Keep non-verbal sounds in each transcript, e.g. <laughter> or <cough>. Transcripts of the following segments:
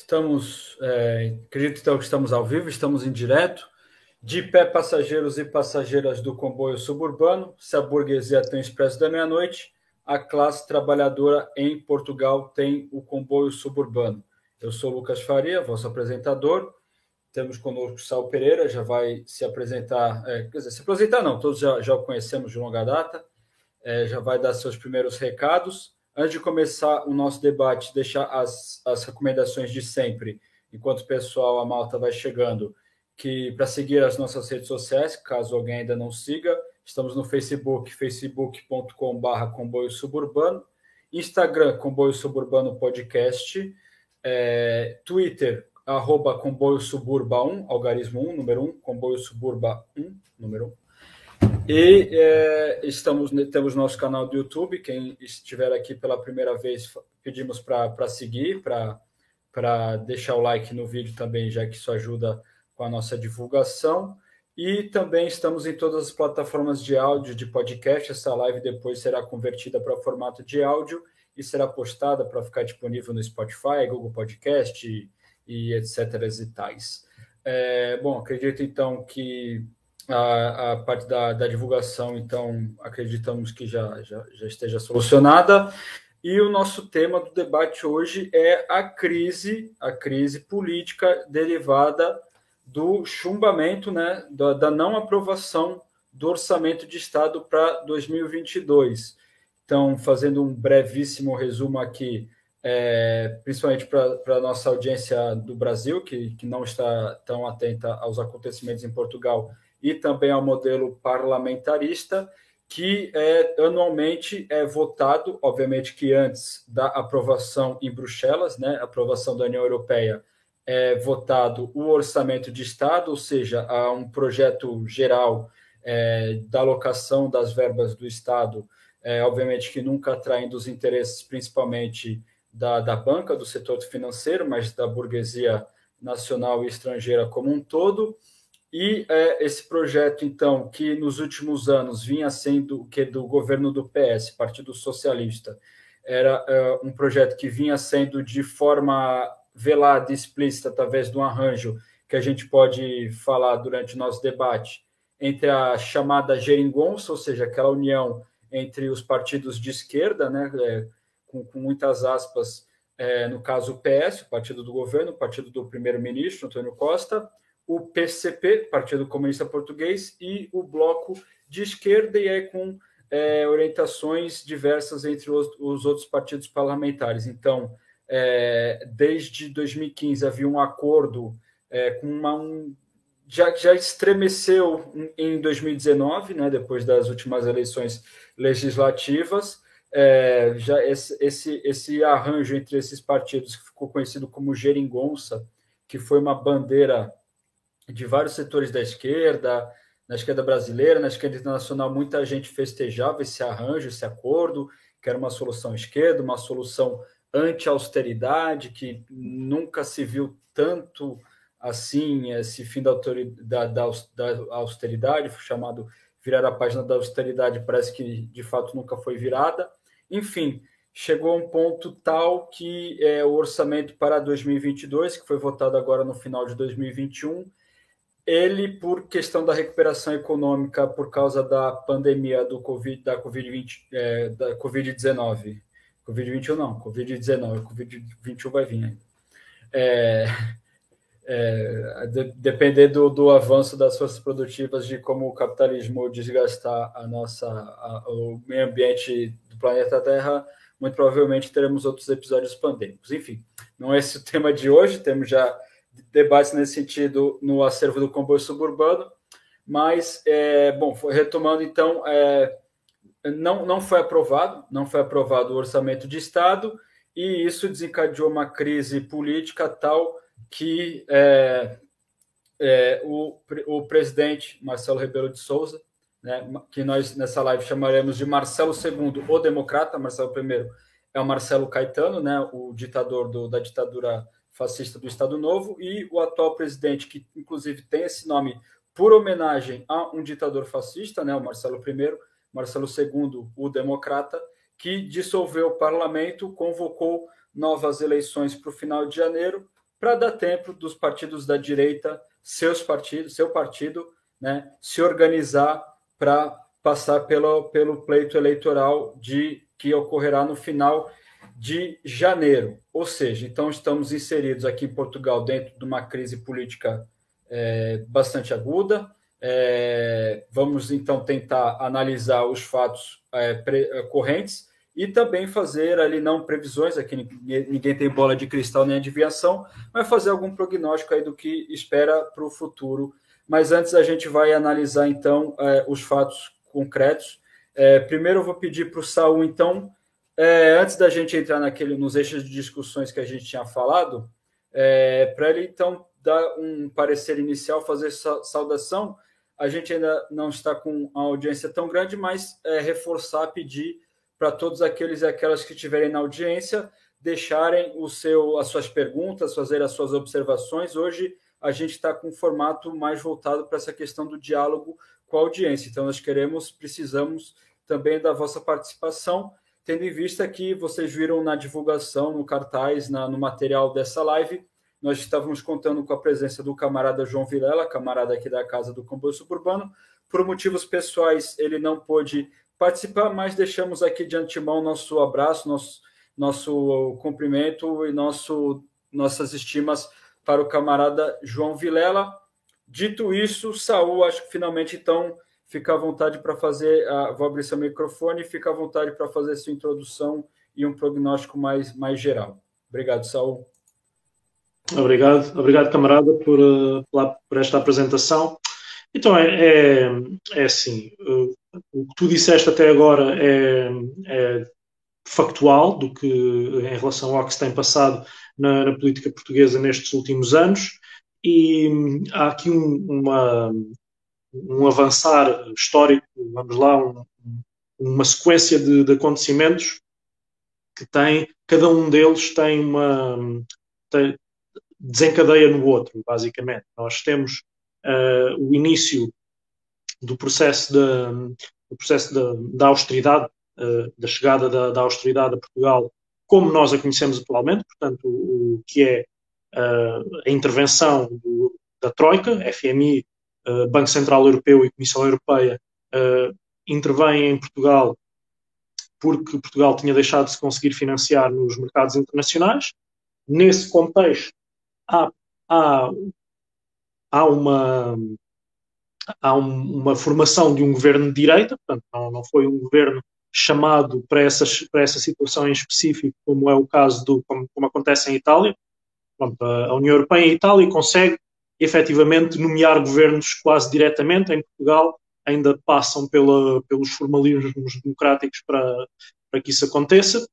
Estamos, é, acredito então que estamos ao vivo, estamos em direto. De pé, passageiros e passageiras do comboio suburbano, se a burguesia tem o expresso da meia-noite, a classe trabalhadora em Portugal tem o comboio suburbano. Eu sou Lucas Faria, vosso apresentador. Temos conosco Sal Pereira, já vai se apresentar, é, quer dizer, se apresentar não, todos já, já o conhecemos de longa data, é, já vai dar seus primeiros recados. Antes de começar o nosso debate, deixar as, as recomendações de sempre, enquanto o pessoal, a malta vai chegando, que para seguir as nossas redes sociais, caso alguém ainda não siga, estamos no Facebook, facebook.com.br comboio suburbano, Instagram, comboio suburbano podcast, é, Twitter, arroba comboio suburba 1, algarismo 1, número 1, comboio suburba 1, número 1. E é, estamos, temos nosso canal do YouTube. Quem estiver aqui pela primeira vez, pedimos para seguir, para deixar o like no vídeo também, já que isso ajuda com a nossa divulgação. E também estamos em todas as plataformas de áudio, de podcast. Essa live depois será convertida para formato de áudio e será postada para ficar disponível no Spotify, Google Podcast e, e etc. e tais. É, bom, acredito então que a, a parte da, da, divulgação, então, acreditamos que já, já, já esteja solucionada. E o nosso tema do debate hoje é a crise, a crise política derivada do chumbamento, né, da, da não aprovação do orçamento de Estado para 2022. Então, fazendo um brevíssimo resumo aqui, é, principalmente para a nossa audiência do Brasil, que, que não está tão atenta aos acontecimentos em Portugal e também ao modelo parlamentarista, que é, anualmente é votado, obviamente que antes da aprovação em Bruxelas, né, aprovação da União Europeia, é votado o orçamento de Estado, ou seja, há um projeto geral é, da alocação das verbas do Estado, é, obviamente que nunca atraindo os interesses principalmente da, da banca, do setor financeiro, mas da burguesia nacional e estrangeira como um todo. E é, esse projeto, então, que nos últimos anos vinha sendo que do governo do PS, Partido Socialista, era é, um projeto que vinha sendo de forma velada e explícita através de um arranjo que a gente pode falar durante o nosso debate entre a chamada geringonça, ou seja, aquela união entre os partidos de esquerda, né, é, com, com, muitas aspas, é, no caso o PS, o partido do governo, o partido do primeiro-ministro, Antônio Costa, o PCP, Partido Comunista Português, e o Bloco de Esquerda, e aí com é, orientações diversas entre os, os, outros partidos parlamentares. Então, é, desde 2015 havia um acordo é, com uma. Um, já, já estremeceu em 2019, né, depois das últimas eleições legislativas. É, já esse, esse, esse arranjo entre esses partidos que ficou conhecido como geringonça, que foi uma bandeira de vários setores da esquerda, na esquerda brasileira, na esquerda internacional, muita gente festejava esse arranjo, esse acordo, que era uma solução esquerda, uma solução anti-austeridade, que nunca se viu tanto assim, esse fim da, da, da austeridade, chamado virar a página da austeridade, parece que de fato nunca foi virada. Enfim, chegou a um ponto tal que é, o orçamento para 2022, que foi votado agora no final de 2021, ele, por questão da recuperação econômica por causa da pandemia do COVID, da Covid-20, é, da Covid-19, Covid-21 não, Covid-19, Covid-21 vai vir ainda. É, é, de, depender do, do, avanço das forças produtivas, de como o capitalismo desgastar a nossa, a, o meio ambiente do planeta Terra, muito provavelmente teremos outros episódios pandêmicos. Enfim, não é esse o tema de hoje, temos já debates nesse sentido no acervo do comboio suburbano, mas, é, bom, retomando então, é, não, não foi aprovado, não foi aprovado o orçamento de Estado, e isso desencadeou uma crise política tal que é, é, o, o presidente Marcelo Rebelo de Souza, né, que nós nessa live chamaremos de Marcelo II, o democrata, Marcelo I é o Marcelo Caetano, né, o ditador do, da ditadura fascista do Estado Novo, e o atual presidente, que inclusive tem esse nome por homenagem a um ditador fascista, né, o Marcelo I, Marcelo II, o democrata, que dissolveu o parlamento, convocou novas eleições para o final de janeiro, para dar tempo dos partidos da direita, seus partidos, seu partido, né, se organizar para passar pelo, pelo pleito eleitoral de que ocorrerá no final de janeiro. Ou seja, então estamos inseridos aqui em Portugal dentro de uma crise política é, bastante aguda. É, vamos então tentar analisar os fatos é, pre, correntes e também fazer ali não previsões, aqui ninguém, ninguém tem bola de cristal nem adivinhação, mas fazer algum prognóstico aí do que espera para o futuro. Mas antes a gente vai analisar então é, os fatos concretos. É, primeiro eu vou pedir para o Saul, então, é, antes da gente entrar naquele, nos eixos de discussões que a gente tinha falado, é, para ele então dar um parecer inicial, fazer saudação. A gente ainda não está com a audiência tão grande, mas é, reforçar, pedir para todos aqueles e aquelas que estiverem na audiência deixarem o seu, as suas perguntas, fazer as suas observações. Hoje a gente está com um formato mais voltado para essa questão do diálogo com a audiência. Então, nós queremos, precisamos também da vossa participação, tendo em vista que vocês viram na divulgação, no cartaz, na, no material dessa live, nós estávamos contando com a presença do camarada João Vilela, camarada aqui da Casa do Comboio Suburbano. Por motivos pessoais, ele não pôde participar, mas deixamos aqui de antemão nosso abraço, nosso, nosso cumprimento e nosso, nossas estimas para o camarada João Vilela. Dito isso, Saul, acho que finalmente então fica à vontade para fazer, uh, vou abrir seu microfone, fica à vontade para fazer sua introdução e um prognóstico mais, mais geral. Obrigado, Saul. Obrigado, obrigado camarada por, uh, por esta apresentação. Então é, é, é assim, o que tu disseste até agora é, é, factual do que em relação ao que se tem passado na, na política portuguesa nestes últimos anos e hum, há aqui um, uma, um avançar histórico, vamos lá, um, uma sequência de, de, acontecimentos que tem, cada um deles tem uma tem, desencadeia no outro, basicamente. Nós temos uh, o início do processo, do processo da austeridade, uh, da chegada da, da, austeridade a Portugal, como nós a conhecemos atualmente, portanto, o, o que é uh, a intervenção do, da Troika, FMI, uh, Banco Central Europeu e Comissão Europeia, intervêm em Portugal porque Portugal tinha deixado de se conseguir financiar nos mercados internacionais. Nesse contexto, há, há, há uma há um, uma formação de um governo de direita, portanto, não, não foi um governo chamado para, essas, para essa situação em específico, como é o caso do, como, como acontece em Itália. Pronto, a União Europeia e a Itália consegue efetivamente nomear governos quase diretamente. Em Portugal ainda passam pela, pelos formalismos democráticos para, para que isso aconteça.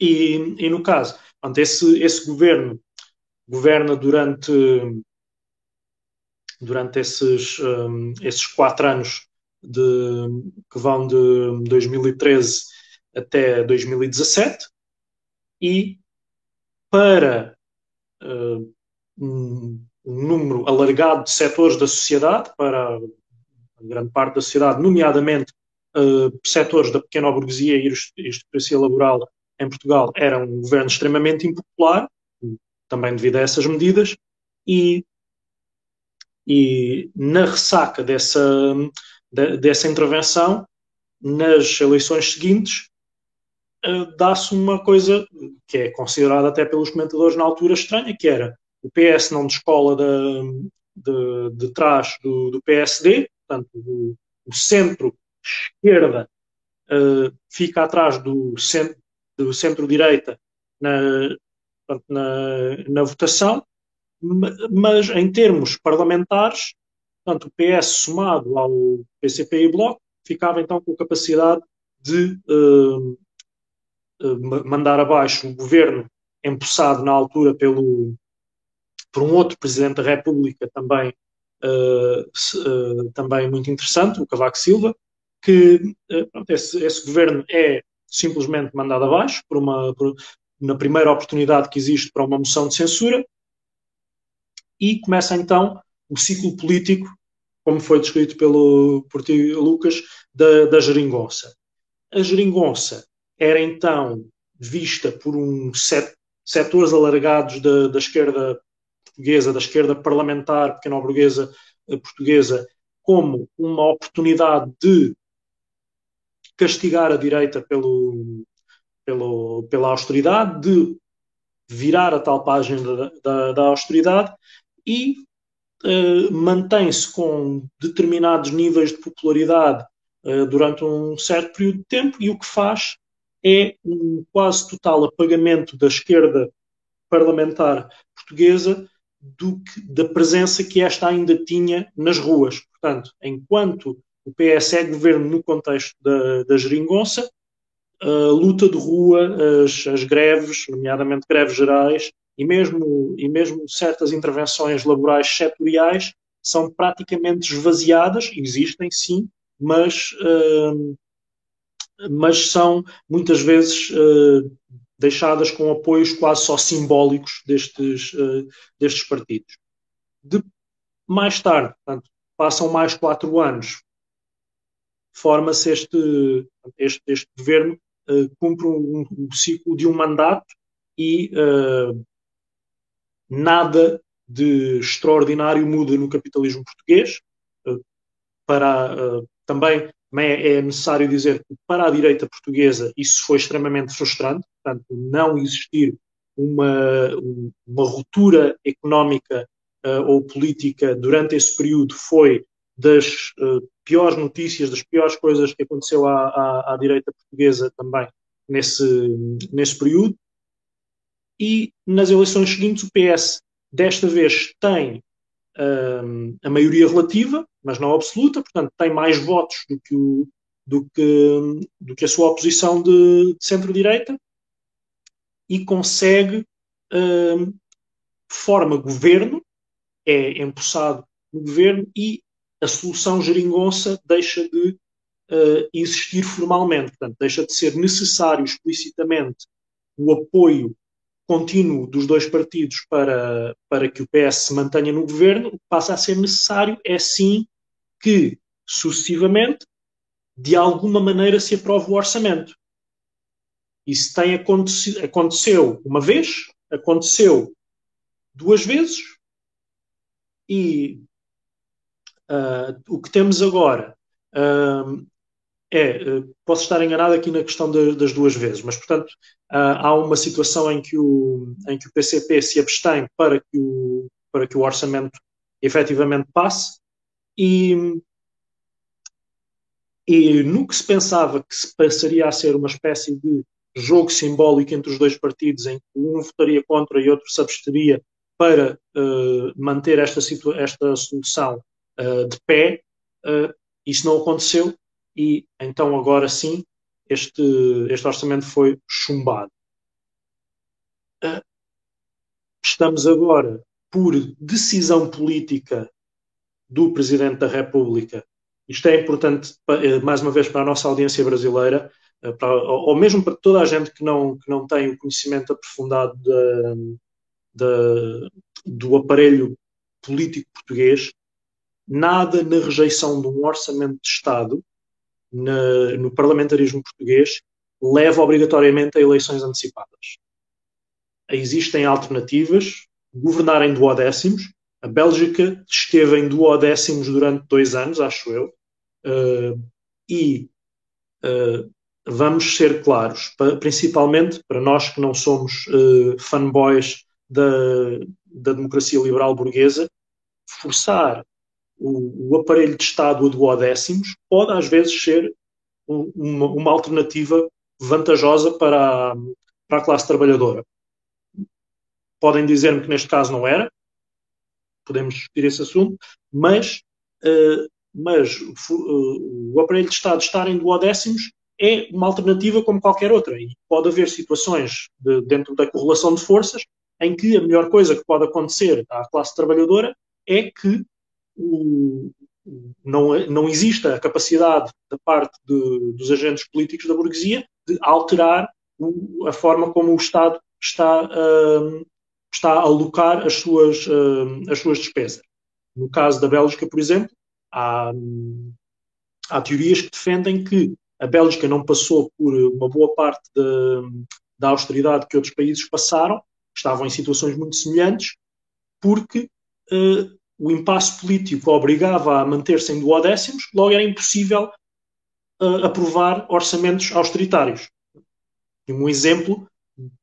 E, e no caso, pronto, esse, esse governo governa durante durante esses, um, esses quatro anos de, que vão de 2013 até 2017 e para uh, um, número alargado de setores da sociedade, para grande parte da sociedade, nomeadamente uh, setores da pequena burguesia e aristocracia laboral em Portugal, era um governo extremamente impopular, também devido a essas medidas, e e na ressaca dessa, dessa intervenção, nas eleições seguintes, eh, dá-se uma coisa que é considerada até pelos comentadores na altura estranha, que era o PS não descola de, de, de trás do, do, PSD, portanto, o, o centro-esquerda uh, fica atrás do, do centro-direita na, na, na votação, mas em termos parlamentares, tanto o PS somado ao PCP e Bloco ficava então com a capacidade de uh, mandar abaixo o governo empossado na altura pelo, por um outro Presidente da República também, uh, também muito interessante, o Cavaco Silva, que pronto, esse, esse, governo é simplesmente mandado abaixo por uma, por, na primeira oportunidade que existe para uma moção de censura, e começa então o ciclo político, como foi descrito pelo, por ti, Lucas, da, da geringonça. A geringonça era então vista por um, set, setores alargados da, da esquerda portuguesa, da esquerda parlamentar pequeno-burguesa eh, portuguesa, como uma oportunidade de castigar a direita pelo, pelo, pela austeridade, de virar a tal página da, da, da austeridade e uh, mantém-se com determinados níveis de popularidade uh, durante um certo período de tempo e o que faz é um quase total apagamento da esquerda parlamentar portuguesa do que, da presença que esta ainda tinha nas ruas. Portanto, enquanto o PS é governo no contexto da, da geringonça, a luta de rua, as, as, greves, nomeadamente greves gerais, e mesmo, e mesmo certas intervenções laborais setoriais são praticamente esvaziadas, existem sim, mas, uh, mas são muitas vezes uh, deixadas com apoios quase só simbólicos destes, uh, destes partidos. De, mais tarde, portanto, passam mais quatro anos, forma-se este, este, este governo, uh, cumpre um, um, ciclo de um mandato e uh, nada de extraordinário muda no capitalismo português. para, também é, é necessário dizer que para a direita portuguesa isso foi extremamente frustrante, portanto, não existir uma, uma ruptura económica uh, ou política durante esse período foi das uh, piores notícias, das piores coisas que aconteceu à, à, à, direita portuguesa também nesse, nesse período. E nas eleições seguintes o PS desta vez tem uh, a maioria relativa, mas não absoluta, portanto tem mais votos do que, o, do que, do que a sua oposição de, de centro-direita e consegue, uh, forma governo, é empossado no governo e a solução geringonça deixa de uh, existir formalmente, portanto, deixa de ser necessário explicitamente o apoio contínuo dos dois partidos para, para que o PS se mantenha no governo, o que passa a ser necessário é sim que, sucessivamente, de alguma maneira se aprove o orçamento. Isso tem acontecido, aconteceu uma vez, aconteceu duas vezes, e uh, o que temos agora uh, é, uh, posso estar enganado aqui na questão de, das duas vezes, mas portanto há uma situação em que, o, em que o PCP se abstém para que o, para que o orçamento efetivamente passe e, e no que se pensava que se passaria a ser uma espécie de jogo simbólico entre os dois partidos, em que um votaria contra e outro se absteria para uh, manter esta, esta solução uh, de pé. Uh, isso não aconteceu e então agora sim este, este orçamento foi chumbado. estamos agora, por decisão política do Presidente da República, isto é importante, mais uma vez, para a nossa audiência brasileira, para, ou mesmo para toda a gente que não, que não tem o conhecimento aprofundado de, de, do aparelho político português, nada na rejeição de um orçamento de Estado na, no parlamentarismo português leva obrigatoriamente a eleições antecipadas. Existem alternativas, governar em duodécimos. A Bélgica esteve em duodécimos durante dois anos, acho eu, uh, e uh, vamos ser claros, principalmente para nós que não somos uh, fanboys da, da democracia liberal burguesa, forçar o, o, aparelho de Estado a duodécimos pode às vezes ser um, uma, uma, alternativa vantajosa para a, para a classe trabalhadora. Podem dizer-me que neste caso não era, podemos discutir esse assunto, mas, uh, mas uh, o aparelho de Estado estar em duodécimos é uma alternativa como qualquer outra. E pode haver situações de, dentro da correlação de forças em que a melhor coisa que pode acontecer à classe trabalhadora é que o, não, não exista a capacidade da parte de, dos agentes políticos da burguesia de alterar o, a forma como o Estado está, uh, está a alocar as suas, uh, as suas despesas. No caso da Bélgica, por exemplo, há, há teorias que defendem que a Bélgica não passou por uma boa parte da, da austeridade que outros países passaram estavam em situações muito semelhantes, porque uh, o impasse político obrigava a manter-se em duodécimos, logo era impossível uh, aprovar orçamentos austeritários. Um exemplo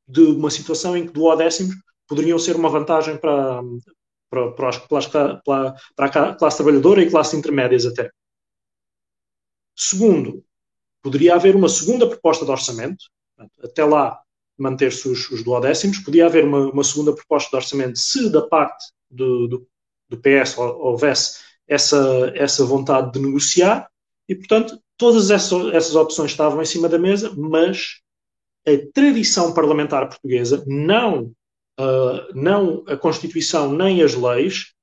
de uma situação em que duodécimos poderiam ser uma vantagem para, para, para, as, para, para a classe trabalhadora e classe intermédias até. Segundo, poderia haver uma segunda proposta de orçamento, até lá manter-se os, os duodécimos, podia haver uma, uma, segunda proposta de orçamento se da parte do, do, do PS houvesse essa, essa vontade de negociar, e portanto todas essas, essas opções estavam em cima da mesa, mas a tradição parlamentar portuguesa, não, uh, não a Constituição nem as leis,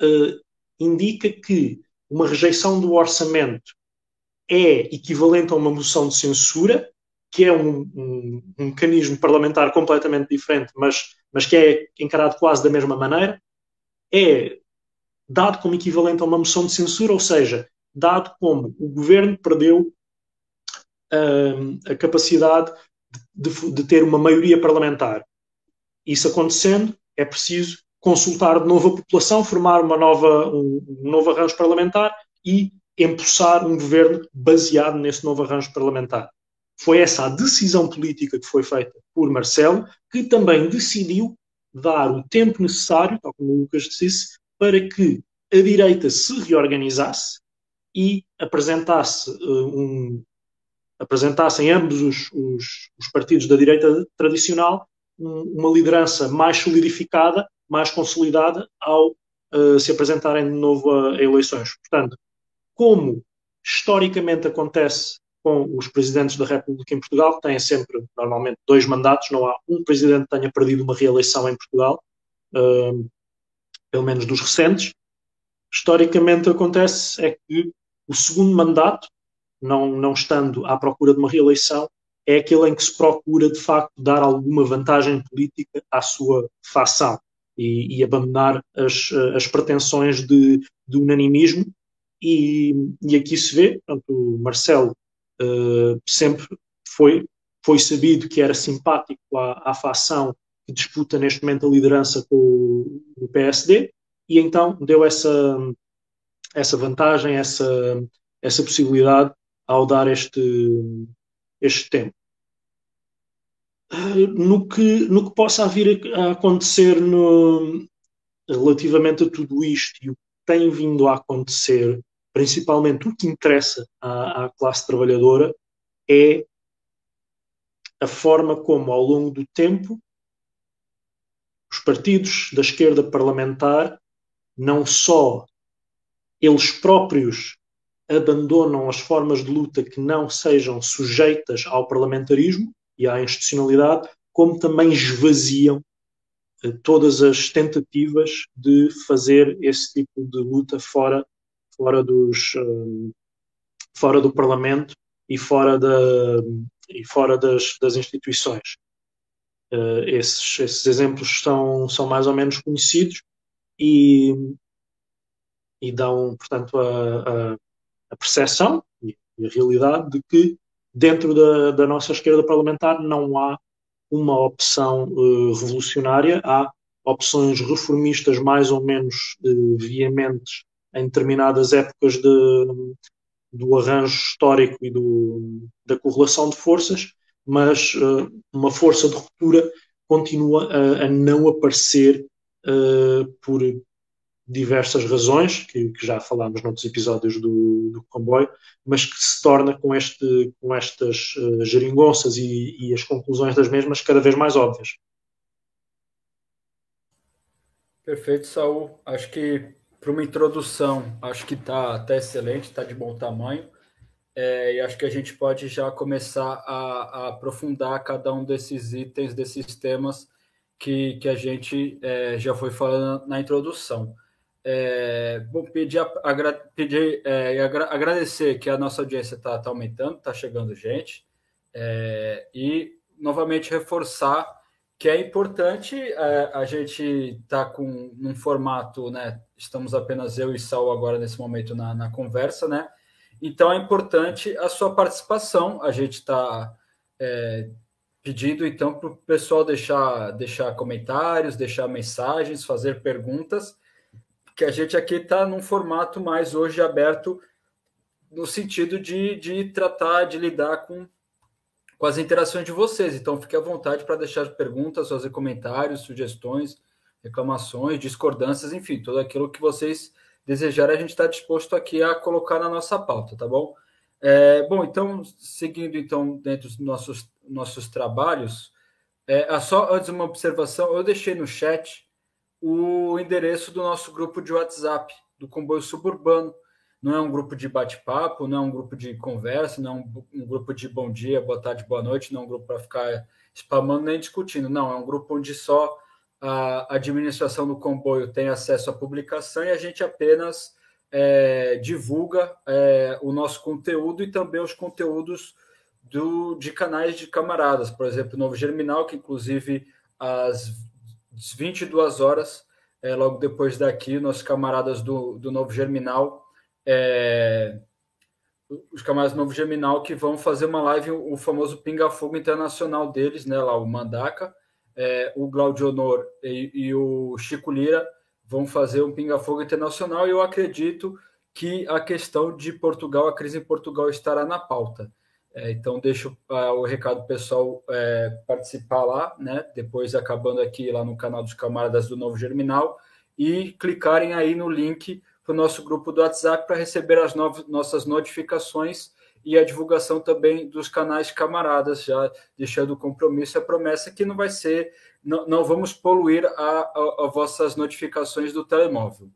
uh, indica que uma rejeição do orçamento é equivalente a uma moção de censura, que é um, um, um, mecanismo parlamentar completamente diferente, mas, mas que é encarado quase da mesma maneira, é dado como equivalente a uma moção de censura, ou seja, dado como o governo perdeu um, a capacidade de, de, de, ter uma maioria parlamentar. Isso acontecendo, é preciso consultar de novo a população, formar uma nova, um, um novo arranjo parlamentar e empossar um governo baseado nesse novo arranjo parlamentar. Foi essa a decisão política que foi feita por Marcelo, que também decidiu dar o tempo necessário, tal como o Lucas disse, para que a direita se reorganizasse e apresentasse uh, um apresentassem ambos os, os, os, partidos da direita tradicional um, uma liderança mais solidificada, mais consolidada ao uh, se apresentarem de novo a, a eleições. Portanto, como historicamente acontece com os presidentes da República em Portugal, têm sempre, normalmente, dois mandatos, não há um presidente que tenha perdido uma reeleição em Portugal, uh, pelo menos dos recentes. Historicamente acontece é que o segundo mandato, não, não estando à procura de uma reeleição, é aquele em que se procura, de facto, dar alguma vantagem política à sua facção e, e abandonar as, as pretensões de, de unanimismo e, e aqui se vê, portanto, o Marcelo uh, sempre foi, foi sabido que era simpático à, à facção que disputa neste momento a liderança com o, PSD, e então deu essa, essa vantagem, essa, essa possibilidade ao dar este, este tempo. Eh, no que, no que possa vir a acontecer no, relativamente a tudo isto e o que tem vindo a acontecer principalmente o que interessa à, à classe trabalhadora é a forma como, ao longo do tempo, os partidos da esquerda parlamentar não só eles próprios abandonam as formas de luta que não sejam sujeitas ao parlamentarismo e à institucionalidade, como também esvaziam eh, todas as tentativas de fazer esse tipo de luta fora fora, dos, um, fora do Parlamento e fora, da, e fora das, das instituições. Uh, esses, esses exemplos são, são mais ou menos conhecidos e, e dão, portanto, a, a, a percepção e a realidade de que dentro da, da nossa esquerda parlamentar não há uma opção uh, revolucionária, há opções reformistas mais ou menos uh, veementes em determinadas épocas de, do arranjo histórico e do, da correlação de forças, mas uh, uma força de ruptura continua a, a não aparecer uh, por diversas razões, que, que, já falámos noutros episódios do, do comboio, mas que se torna com, este, com estas uh, geringonças e, e as conclusões das mesmas cada vez mais óbvias. Perfeito, Saul. Acho que para uma introdução, acho que está tá excelente, está de bom tamanho. É, e acho que a gente pode já começar a, a, aprofundar cada um desses itens, desses temas que, que a gente é, já foi falando na introdução. É, bom, pedir, agra, pedir é, agra, agradecer que a nossa audiência está tá aumentando, está chegando gente, é, e novamente reforçar que é importante é, a gente estar tá com um formato, né? Estamos apenas eu e Sal agora nesse momento na, na conversa, né? Então é importante a sua participação. A gente está é, pedindo então para o pessoal deixar, deixar comentários, deixar mensagens, fazer perguntas, que a gente aqui está num formato mais hoje aberto no sentido de, de tratar, de lidar com, com as interações de vocês. Então, fique à vontade para deixar perguntas, fazer comentários, sugestões, reclamações, discordâncias, enfim, tudo aquilo que vocês desejarem, a gente está disposto aqui a colocar na nossa pauta, tá bom? É, bom, então, seguindo então dentro dos nossos, nossos trabalhos, é, só antes uma observação, eu deixei no chat o endereço do nosso grupo de WhatsApp, do comboio suburbano. Não é um grupo de bate-papo, não é um grupo de conversa, não é um, um, grupo de bom dia, boa tarde, boa noite, não é um grupo para ficar spamando nem discutindo. Não, é um grupo onde só a administração do comboio tem acesso à publicação e a gente apenas é, divulga é, o nosso conteúdo e também os conteúdos do, de canais de camaradas. Por exemplo, Novo Germinal, que inclusive às 22 horas, é, logo depois daqui, nossos camaradas do, do Novo Germinal, é, os camaradas do Novo Germinal que vão fazer uma live, o famoso Pinga Fogo Internacional deles, né, lá o Mandaca, é, o Glaudio Honor e, e, o Chico Lira vão fazer um pinga-fogo internacional e eu acredito que a questão de Portugal, a crise em Portugal estará na pauta. É, então deixo uh, o recado pessoal é, participar lá, né? Depois acabando aqui lá no canal dos camaradas do Novo Germinal e clicarem aí no link para o nosso grupo do WhatsApp para receber as novas, nossas notificações e a divulgação também dos canais camaradas, já deixando o compromisso, a promessa que não vai ser, não, não vamos poluir a, vossas notificações do telemóvel.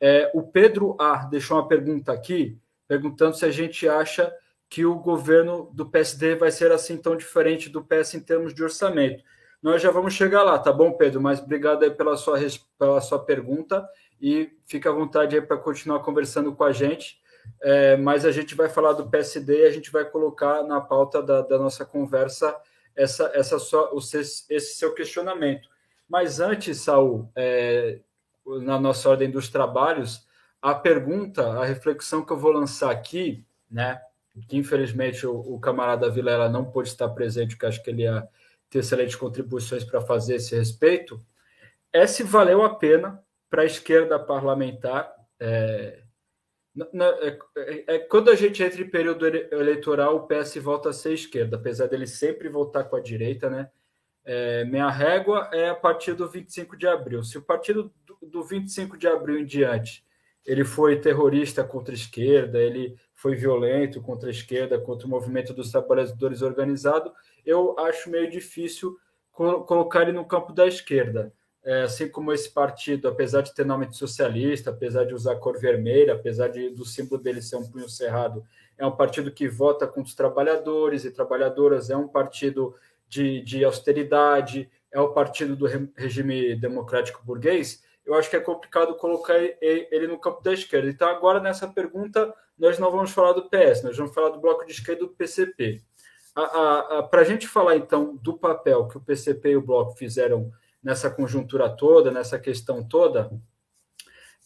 É, o Pedro A deixou uma pergunta aqui, perguntando se a gente acha que o governo do PSD vai ser assim tão diferente do PS em termos de orçamento. Nós já vamos chegar lá, tá bom, Pedro? Mas obrigado aí pela sua, pela sua pergunta e fica à vontade aí para continuar conversando com a gente é, mas a gente vai falar do PSD e a gente vai colocar na pauta da, da nossa conversa essa, essa só, esse seu questionamento. Mas antes, Saul, é, na nossa ordem dos trabalhos, a pergunta, a reflexão que eu vou lançar aqui, né, que infelizmente o, o camarada Vilela não pôde estar presente, porque acho que ele ia ter excelentes contribuições para fazer esse respeito, é se valeu a pena para a esquerda parlamentar é, é, é, é, quando a gente entra em período eleitoral, o PS volta a ser esquerda, apesar dele sempre voltar com a direita, né? É, minha régua é a partir do 25 de abril. Se o partido do, do 25 de abril em diante ele foi terrorista contra a esquerda, ele foi violento contra a esquerda, contra o movimento dos trabalhadores organizado, eu acho meio difícil colocar ele no campo da esquerda é, assim como esse partido, apesar de ter nome de socialista, apesar de usar cor vermelha, apesar de, do símbolo dele ser um punho cerrado, é um partido que vota contra os trabalhadores e trabalhadoras, é um partido de, de austeridade, é o partido do regime democrático burguês, eu acho que é complicado colocar ele no campo da esquerda. Então, agora, nessa pergunta, nós não vamos falar do PS, nós vamos falar do bloco de esquerda do PCP. Para a gente falar, então, do papel que o PCP e o bloco fizeram nessa conjuntura toda, nessa questão toda,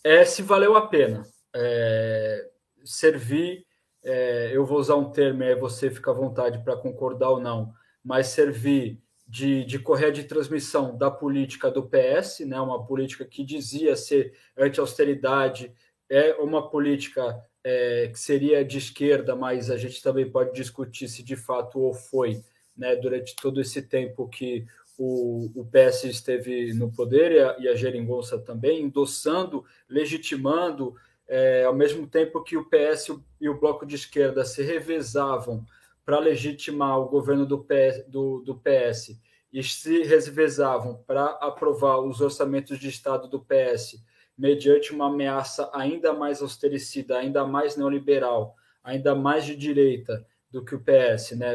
é se valeu a pena é, servir. É, eu vou usar um termo, aí você fica à vontade para concordar ou não, mas servir de, de correia de transmissão da política do PS, né, uma política que dizia ser anti-austeridade, é uma política é, que seria de esquerda, mas a gente também pode discutir se de fato ou foi, né, durante todo esse tempo que o, o PS esteve no poder e a, e a Geringonça também, endossando, legitimando, é, ao mesmo tempo que o PS e o bloco de esquerda se revezavam para legitimar o governo do PS, do, do PS e se revezavam para aprovar os orçamentos de Estado do PS mediante uma ameaça ainda mais austericida, ainda mais neoliberal, ainda mais de direita do que o PS, né?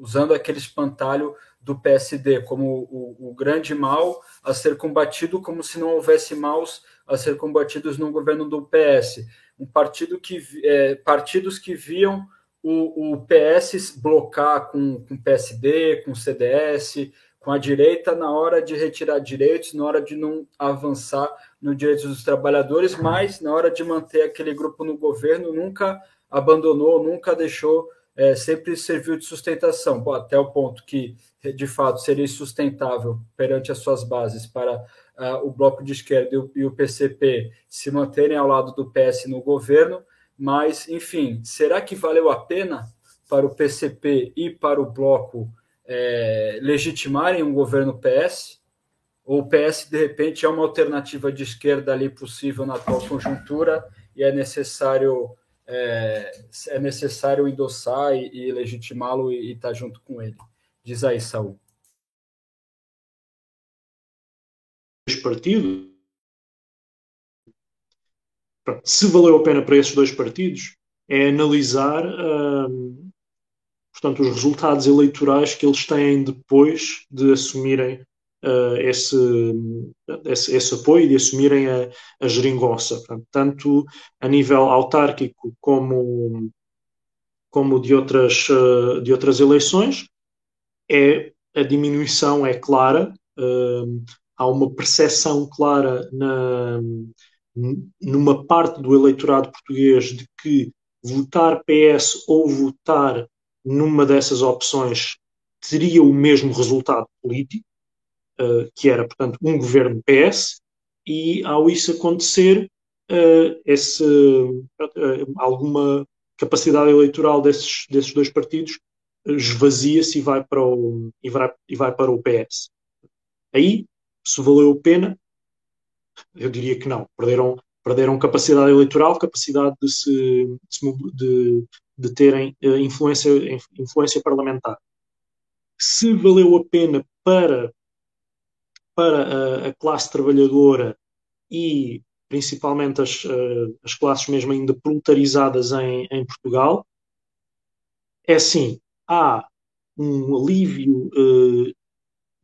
Usando aquele espantalho do PSD como o, o, grande mal a ser combatido, como se não houvesse maus a ser combatidos no governo do PS. Um partido que é, partidos que viam o, o PS blocar com, com PSD, com CDS, com a direita na hora de retirar direitos, na hora de não avançar no direitos dos trabalhadores, mas na hora de manter aquele grupo no governo nunca abandonou, nunca deixou é, sempre serviu de sustentação, Bom, até o ponto que, de fato, seria sustentável perante as suas bases para o bloco de esquerda e o, e o PCP se manterem ao lado do PS no governo, mas, enfim, será que valeu a pena para o PCP e para o bloco é, legitimarem um governo PS? Ou o PS, de repente, é uma alternativa de esquerda ali possível na atual conjuntura e é necessário é, é necessário endossar e, e legitimá-lo e estar tá junto com ele? Diz aí, Saul. Os partidos se valeu a pena para esses dois partidos é analisar hum, portanto, os resultados eleitorais que eles têm depois de assumirem uh, esse, esse, esse, apoio, de assumirem a, a geringonça. Portanto, tanto a nível autárquico como, como de, outras, uh, de outras eleições, é, a diminuição é clara, uh, há uma percepção clara na, numa parte do eleitorado português de que votar PS ou votar numa dessas opções teria o mesmo resultado político, uh, que era, portanto, um governo PS, e ao isso acontecer, uh, esse, uh, alguma capacidade eleitoral desses, desses dois partidos esvazia-se e, vai para o, e, vai, e vai para o PS. Aí, se valeu a pena, eu diria que não. Perderam, perderam capacidade eleitoral, capacidade de, se, de, de terem influência, influência parlamentar. Se valeu a pena para, para a, a classe trabalhadora e principalmente as, uh, as classes mesmo ainda proletarizadas em, em Portugal, é assim, há um alívio uh,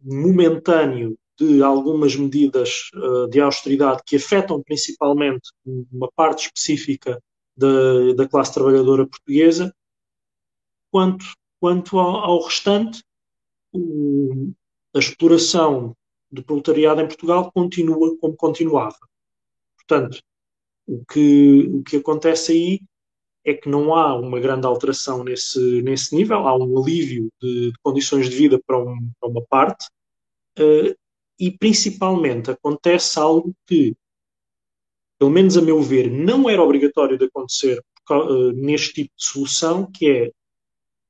momentâneo de algumas medidas uh, de austeridade que afetam principalmente uma parte específica da, da classe trabalhadora portuguesa, quanto, quanto ao, ao restante, o, a exploração do proletariado em Portugal continua como continuava. Portanto, o que, o que acontece aí é que não há uma grande alteração nesse, nesse nível, há um alívio de, de condições de vida para, um, para uma parte, uh, e principalmente acontece algo que, pelo menos a meu ver, não era obrigatório de acontecer uh, neste tipo de solução, que é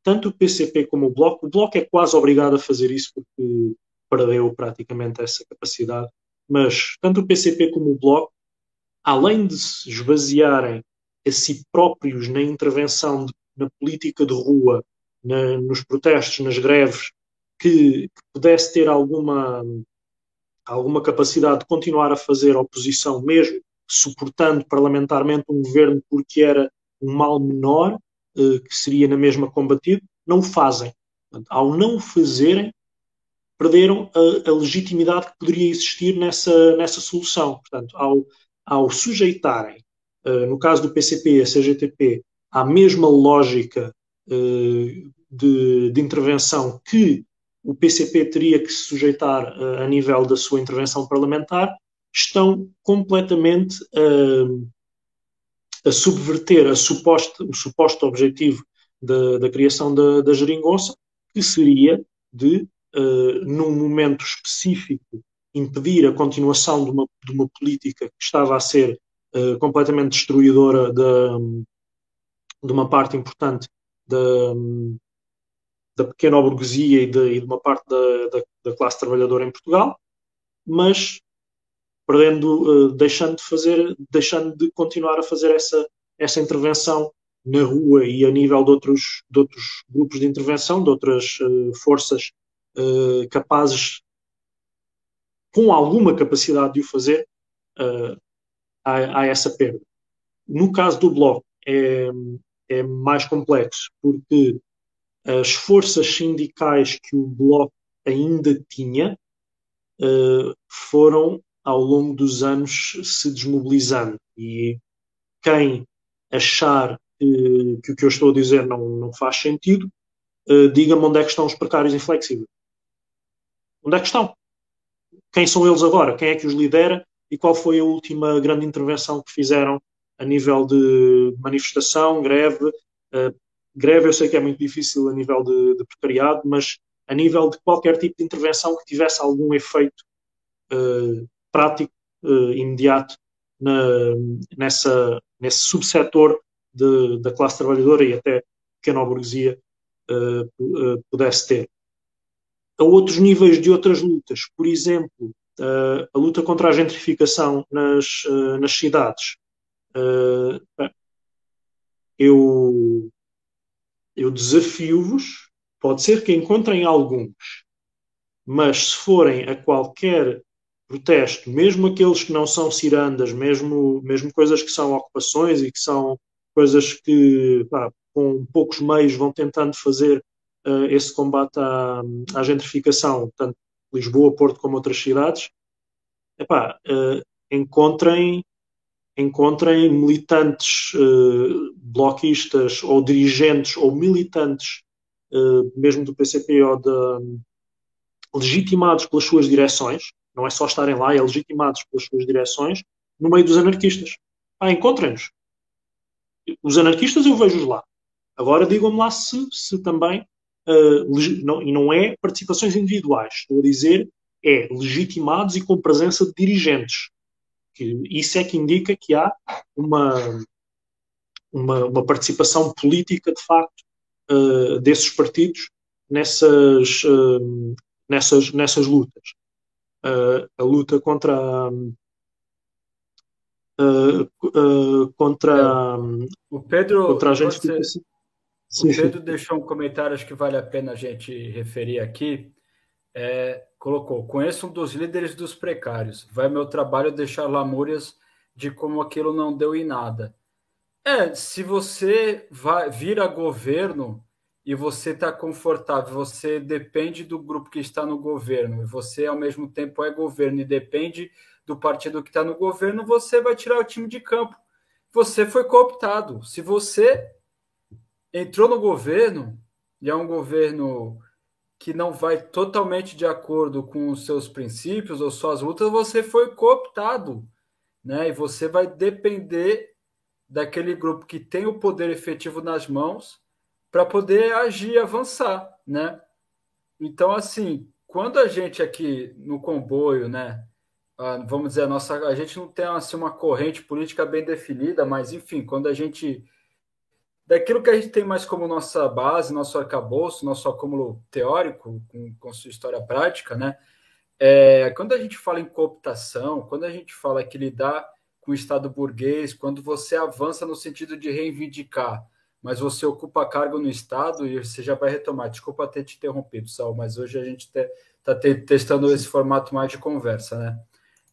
tanto o PCP como o Bloco. O Bloco é quase obrigado a fazer isso porque perdeu praticamente essa capacidade, mas tanto o PCP como o Bloco, além de se esvaziarem a si próprios na intervenção de, na política de rua, na, nos protestos, nas greves, que, que pudesse ter alguma alguma capacidade de continuar a fazer oposição, mesmo suportando parlamentarmente um governo porque era um mal menor, eh, que seria na mesma combatido, não o fazem. Ao não o fazerem, perderam a, a, legitimidade que poderia existir nessa, nessa solução. Portanto, ao, ao sujeitarem, uh, no caso do PCP e a CGTP, à mesma lógica uh, de, de, intervenção que o PCP teria que se sujeitar uh, a nível da sua intervenção parlamentar, estão completamente a subverter a suposto, o suposto objetivo da, da criação da, da geringonça, que seria de, uh, num momento específico, impedir a continuação de uma, de uma política que estava a ser uh, completamente destruidora de, de uma parte importante da, da pequena burguesia e de, e de uma parte da, da, da, classe trabalhadora em Portugal, mas perdendo, uh, deixando de fazer, deixando de continuar a fazer essa, essa intervenção na rua e a nível de outros, de outros grupos de intervenção, de outras uh, forças uh, capazes, com alguma capacidade de o fazer, há, há, essa perda. No caso do Bloco, é, é mais complexo, porque as forças sindicais que o Bloco ainda tinha uh, foram, ao longo dos anos, se desmobilizando. E quem achar uh, que o que eu estou a dizer não, não faz sentido, uh, diga-me onde é que estão os precários inflexíveis. Onde é que estão? Quem são eles agora? Quem é que os lidera? E qual foi a última grande intervenção que fizeram a nível de manifestação, greve, greve eu sei que é muito difícil a nível de, de precariado, mas a nível de qualquer tipo de intervenção que tivesse algum efeito uh, prático, uh, imediato, na, nessa, nesse subsetor da classe trabalhadora e até pequena burguesia uh, pudesse ter. A outros níveis de outras lutas, por exemplo, a luta contra a gentrificação nas, nas cidades. eu eu desafio-vos, pode ser que encontrem alguns, mas se forem a qualquer protesto, mesmo aqueles que não são cirandas, mesmo, mesmo coisas que são ocupações e que são coisas que pá, com poucos meios vão tentando fazer uh, esse combate à, à, gentrificação, tanto Lisboa, Porto como outras cidades, epá, uh, encontrem encontrem militantes uh, bloquistas ou dirigentes ou militantes, uh, mesmo do PCP ou de, legitimados pelas suas direções, não é só estarem lá, é legitimados pelas suas direções, no meio dos anarquistas. Ah, encontrem-nos. Os anarquistas eu vejo-os lá. Agora digam-me lá se, se também, uh, não, e não é participações individuais, estou a dizer, é legitimados e com presença de dirigentes que isso é que indica que há uma, uma, uma participação política, de facto, uh, desses partidos nessas, uh, nessas, nessas lutas. Uh, a luta contra contra, o Pedro, contra a gente você, o Pedro deixou um comentário acho que vale a pena a gente referir aqui. É, colocou: Conheço um dos líderes dos precários. Vai meu trabalho deixar lamúrias de como aquilo não deu em nada. É, se você vai, vira governo e você está confortável, você depende do grupo que está no governo, e você ao mesmo tempo é governo e depende do partido que está no governo, você vai tirar o time de campo. Você foi cooptado. Se você entrou no governo, e é um governo que não vai totalmente de acordo com os seus princípios ou suas lutas, você foi cooptado, né? E você vai depender daquele grupo que tem o poder efetivo nas mãos para poder agir e avançar, né? Então, assim, quando a gente aqui no comboio, né? Vamos dizer, a, nossa, a gente não tem assim, uma corrente política bem definida, mas enfim, quando a gente daquilo que a gente tem mais como nossa base, nosso arcabouço, nosso acúmulo teórico, com, com sua história prática, né? É, quando a gente fala em cooptação, quando a gente fala que lidar com o Estado burguês, quando você avança no sentido de reivindicar, mas você ocupa cargo no Estado e você já vai retomar. Desculpa ter te interrompido, Sal, mas hoje a gente está te, testando esse formato mais de conversa, né?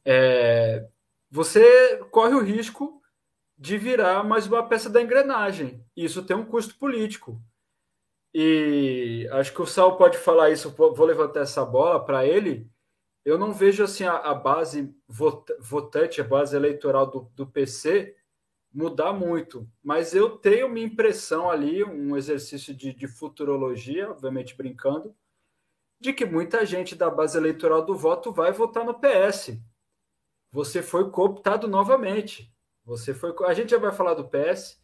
É, você corre o risco de virar mais uma peça da engrenagem. Isso tem um custo político. E acho que o Sal pode falar isso, vou levantar essa bola para ele. Eu não vejo assim a, a, base votante, a base eleitoral do, do PC mudar muito, mas eu tenho minha impressão ali, um exercício de, de futurologia, obviamente brincando, de que muita gente da base eleitoral do voto vai votar no PS. Você foi cooptado novamente. Você foi. A gente já vai falar do PS,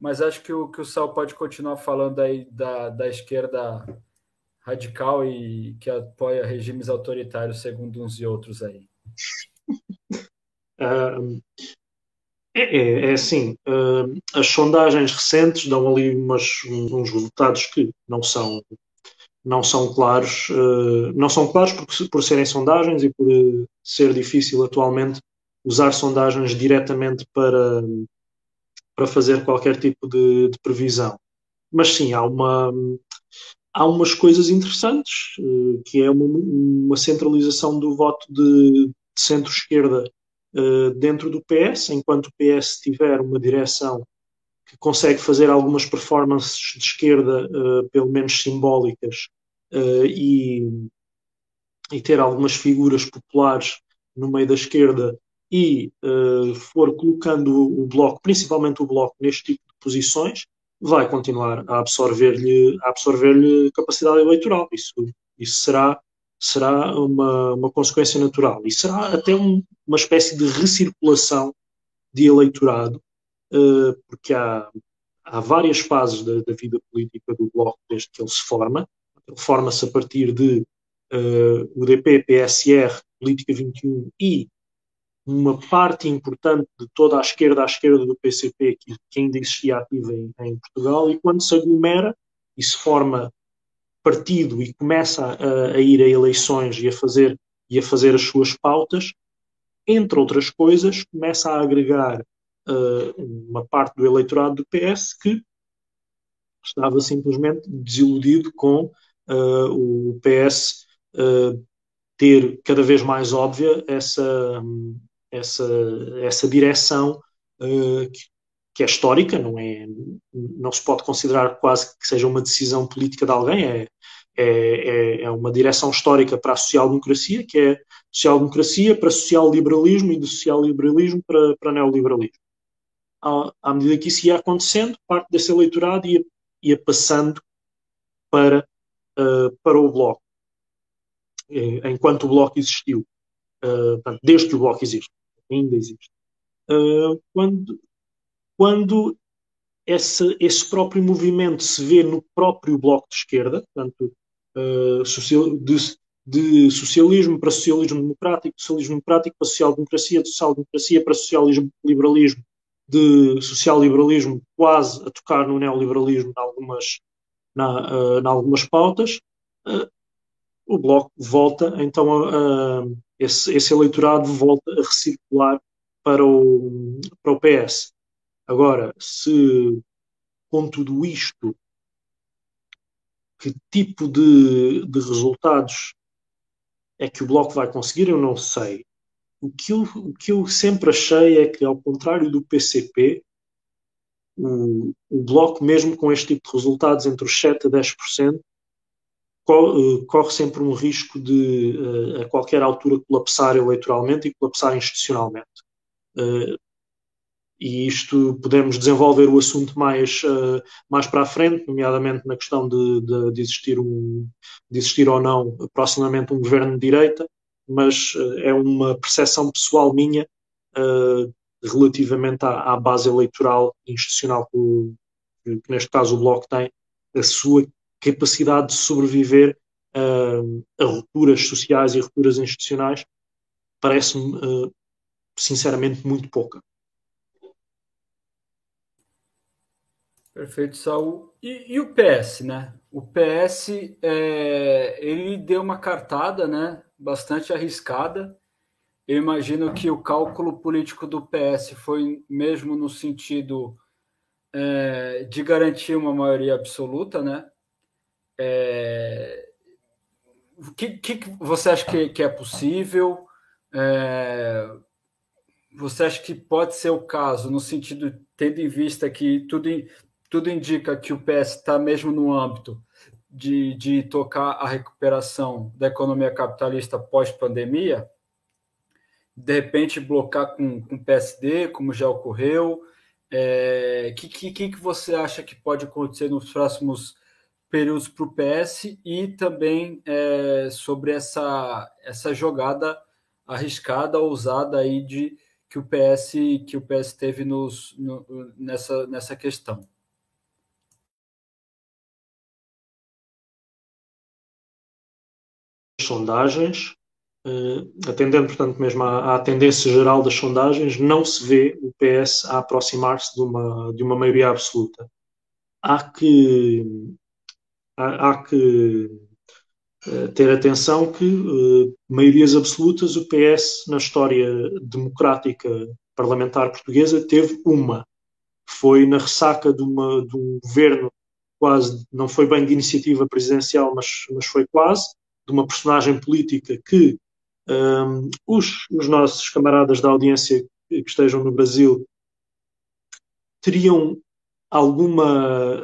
mas acho que o, que o Sal pode continuar falando aí da, da esquerda radical e que apoia regimes autoritários, segundo uns e outros aí. <laughs> É, é, é, assim, uh, as sondagens recentes dão ali umas, uns resultados que não são não são claros, uh, não são claros por, por serem sondagens e por ser difícil atualmente usar sondagens diretamente para, para fazer qualquer tipo de, de previsão. Mas sim, há uma, há umas coisas interessantes, uh, que é uma, uma, centralização do voto de, de centro-esquerda uh, dentro do PS, enquanto o PS tiver uma direção que consegue fazer algumas performances de esquerda, uh, pelo menos simbólicas, e, e ter algumas figuras populares no meio da esquerda e uh, for colocando o bloco, principalmente o bloco, neste tipo de posições, vai continuar a absorver-lhe absorver capacidade eleitoral. Isso, isso será, será uma, uma consequência natural. E será até um, uma espécie de recirculação de eleitorado, uh, porque há, há várias fases da, da, vida política do Bloco desde que ele se forma. Ele forma-se a partir de uh, UDP, PSR, Política 21 e uma parte importante de toda a esquerda à esquerda do PCP que, que ainda existia ativa em, em, Portugal e quando se aglomera e se forma partido e começa a, a, ir a eleições e a fazer e a fazer as suas pautas, entre outras coisas, começa a agregar uh, uma parte do eleitorado do PS que estava simplesmente desiludido com uh, o PS uh, eh, ter cada vez mais óbvia essa, essa, essa direção que, que, é histórica, não, é, não se pode considerar quase que seja uma decisão política de alguém, é, é, é, é uma direção histórica para a social-democracia, que é social-democracia para social-liberalismo e do social-liberalismo para, para neoliberalismo à, à medida que isso ia acontecendo, parte desse eleitorado ia, ia passando para, uh, para o Bloco, enquanto o Bloco existiu. Uh, desde que o Bloco existe, ainda existe. Uh, quando, quando esse, esse próprio movimento se vê no próprio Bloco de Esquerda, portanto, uh, social, de, de, socialismo para socialismo democrático, de socialismo democrático para social-democracia, de social-democracia para socialismo-liberalismo, de social-liberalismo quase a tocar no neoliberalismo em algumas, na, uh, em algumas pautas, uh, o Bloco volta, então uh, esse, esse, eleitorado volta a recircular para o, para o PS. Agora, se com tudo isto, que tipo de, de resultados é que o Bloco vai conseguir, eu não sei o que, eu, o que eu sempre achei é que, ao contrário do PCP, o, o Bloco, mesmo com este tipo de resultados entre os 7% a 10%, corre, eh, corre sempre um risco de, eh, a qualquer altura, colapsar eleitoralmente e colapsar institucionalmente. Eh, e isto podemos desenvolver o assunto mais, mais para a frente, nomeadamente na questão de, de, de, existir um, de existir ou não proximamente um governo de direita, mas é uma percepção pessoal minha relativamente à, à, base eleitoral institucional que, que, neste caso o Bloco tem, a sua capacidade de sobreviver uh, a rupturas sociais e rupturas institucionais parece-me uh, sinceramente muito pouca. Perfeito, Saul. E, e, o PS, né? O PS, é, ele deu uma cartada, né? bastante arriscada. Eu imagino que o cálculo político do PS foi mesmo no sentido é, de garantir uma maioria absoluta, né? É, o que, que, você acha que, que é possível? É, você acha que pode ser o caso, no sentido, tendo em vista que tudo, tudo indica que o PS está mesmo no âmbito de, de tocar a recuperação da economia capitalista pós-pandemia, de repente bloquear com, com PSD, como já ocorreu? O é, que, que, que você acha que pode acontecer nos próximos períodos para o PS e também é, sobre essa, essa jogada arriscada, ousada aí de que o PS que o PS teve nos, no, nessa, nessa questão? sondagens, uh, atendendo, portanto, mesmo à, à, tendência geral das sondagens, não se vê o PS a aproximar-se de uma, de uma maioria absoluta. Há que, há, há que uh, ter atenção que uh, maiorias absolutas o PS, na história democrática parlamentar portuguesa, teve uma. Foi na ressaca de, uma, de um governo quase, não foi bem de iniciativa presidencial, mas, mas foi quase, de uma personagem política que um, os, os, nossos camaradas da audiência que estejam no Brasil teriam alguma,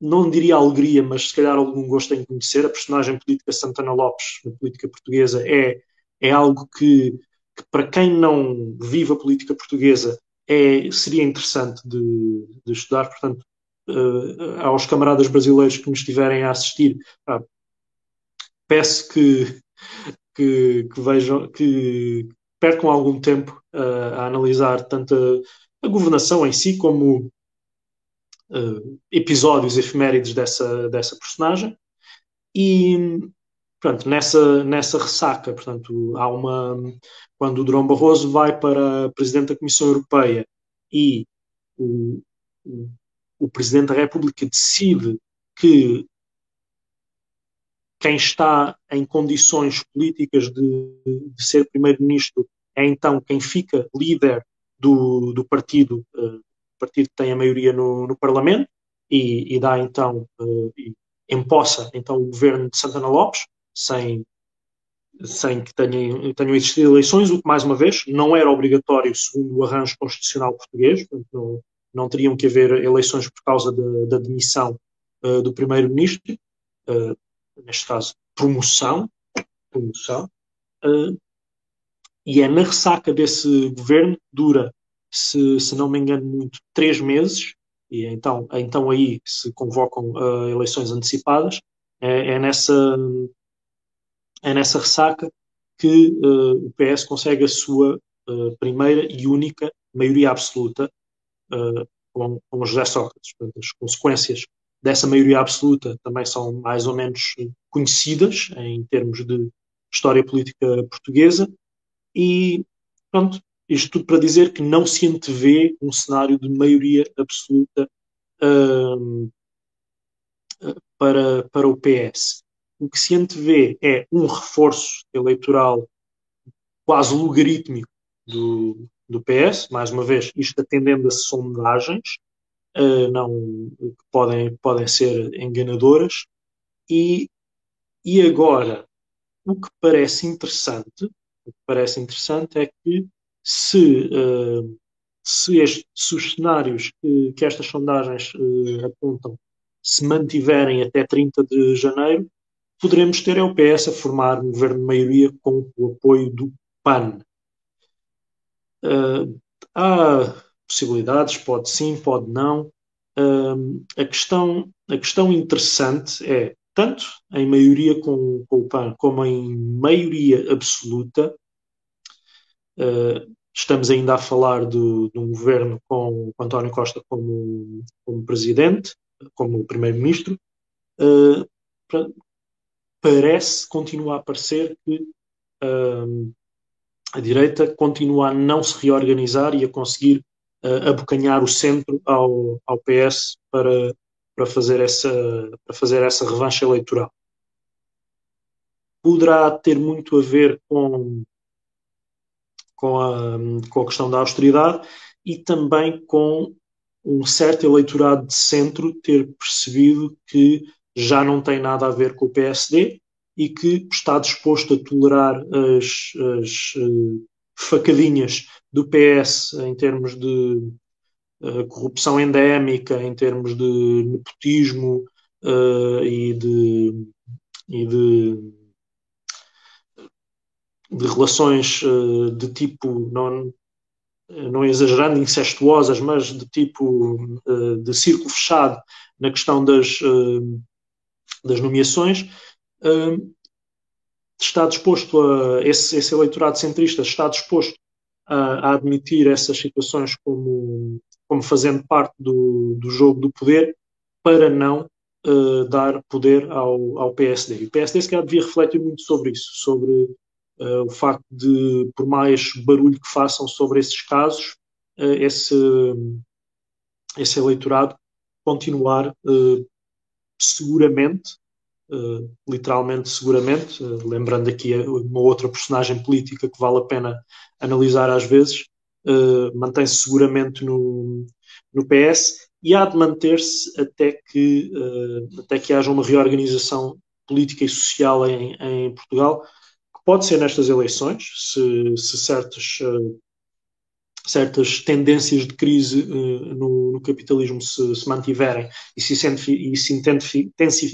não diria alegria, mas se calhar algum gosto em conhecer. A personagem política Santana Lopes, na política portuguesa, é, é algo que, que para quem não vive a política portuguesa é, seria interessante de, de estudar. Portanto, uh, aos camaradas brasileiros que nos estiverem a assistir, ah, peço que, que, que vejam, que percam algum tempo uh, a analisar tanto a, a, governação em si como uh, episódios efemérides dessa, dessa personagem. E, portanto, nessa, nessa ressaca, portanto, há uma. Quando o Durão Barroso vai para presidente da Comissão Europeia e o, o, o presidente da República decide que quem está em condições políticas de, de ser primeiro-ministro é então quem fica líder do, do partido, uh, partido que tem a maioria no, no Parlamento e, e, dá então, uh, empossa então o governo de Santana Lopes, sem, sem que tenham, tenham existido eleições, o que mais uma vez não era obrigatório segundo o arranjo constitucional português, portanto, não, não teriam que haver eleições por causa da demissão uh, do primeiro-ministro, uh, neste caso promoção, promoção uh, e é na ressaca desse governo, dura, se, se não me engano muito, três meses, e então, então aí se convocam uh, eleições antecipadas, é, é, nessa, é nessa ressaca que uh, o PS consegue a sua uh, primeira e única maioria absoluta com, com José Sócrates. Portanto, as consequências dessa maioria absoluta também são mais ou menos conhecidas em termos de história política portuguesa e pronto, isto tudo para dizer que não se antevê um cenário de maioria absoluta uh, para, para o PS. O que se antevê é um reforço eleitoral quase logarítmico do, do PS, mais uma vez, isto atendendo a sondagens, uh, não, que podem, podem ser enganadoras, e, e agora, o que parece interessante o que parece interessante é que se, uh, se, este, se, os cenários que, que estas sondagens uh, apontam se mantiverem até 30 de janeiro, poderemos ter a UPS a formar um governo de maioria com o apoio do PAN. Uh, há possibilidades, pode sim, pode não. Uh, a, questão, a questão interessante é tanto em maioria com, com o PAN como em maioria absoluta, estamos ainda a falar do, de um governo com, com António Costa como, como presidente, como primeiro-ministro, uh, parece, continua a parecer que uh, a direita continua a não se reorganizar e a conseguir uh, abocanhar o centro ao, ao PS para, para fazer essa, para fazer essa revanche eleitoral. Poderá ter muito a ver com, com, a, com a questão da austeridade e também com um certo eleitorado de centro ter percebido que já não tem nada a ver com o PSD e que está disposto a tolerar as, as uh, facadinhas do PS em termos de uh, corrupção endémica, em termos de nepotismo uh, e de, e de, de relações de tipo, não, não exagerando, incestuosas, mas de tipo de círculo fechado na questão das, das nomeações, está disposto a, esse, esse eleitorado centrista está disposto a, a, admitir essas situações como, como fazendo parte do, do jogo do poder para não uh, dar poder ao, ao PSD. E o PSD se calhar devia refletir muito sobre isso, sobre uh, o facto de, por mais barulho que façam sobre esses casos, uh, esse, esse eleitorado continuar seguramente Uh, literalmente, seguramente, lembrando aqui uma outra personagem política que vale a pena analisar às vezes, mantém-se seguramente no, no PS e há de manter-se até que, até que haja uma reorganização política e social em, em Portugal, pode ser nestas eleições, se, se certas certas tendências de crise uh, no, no, capitalismo se, se, mantiverem e se, e se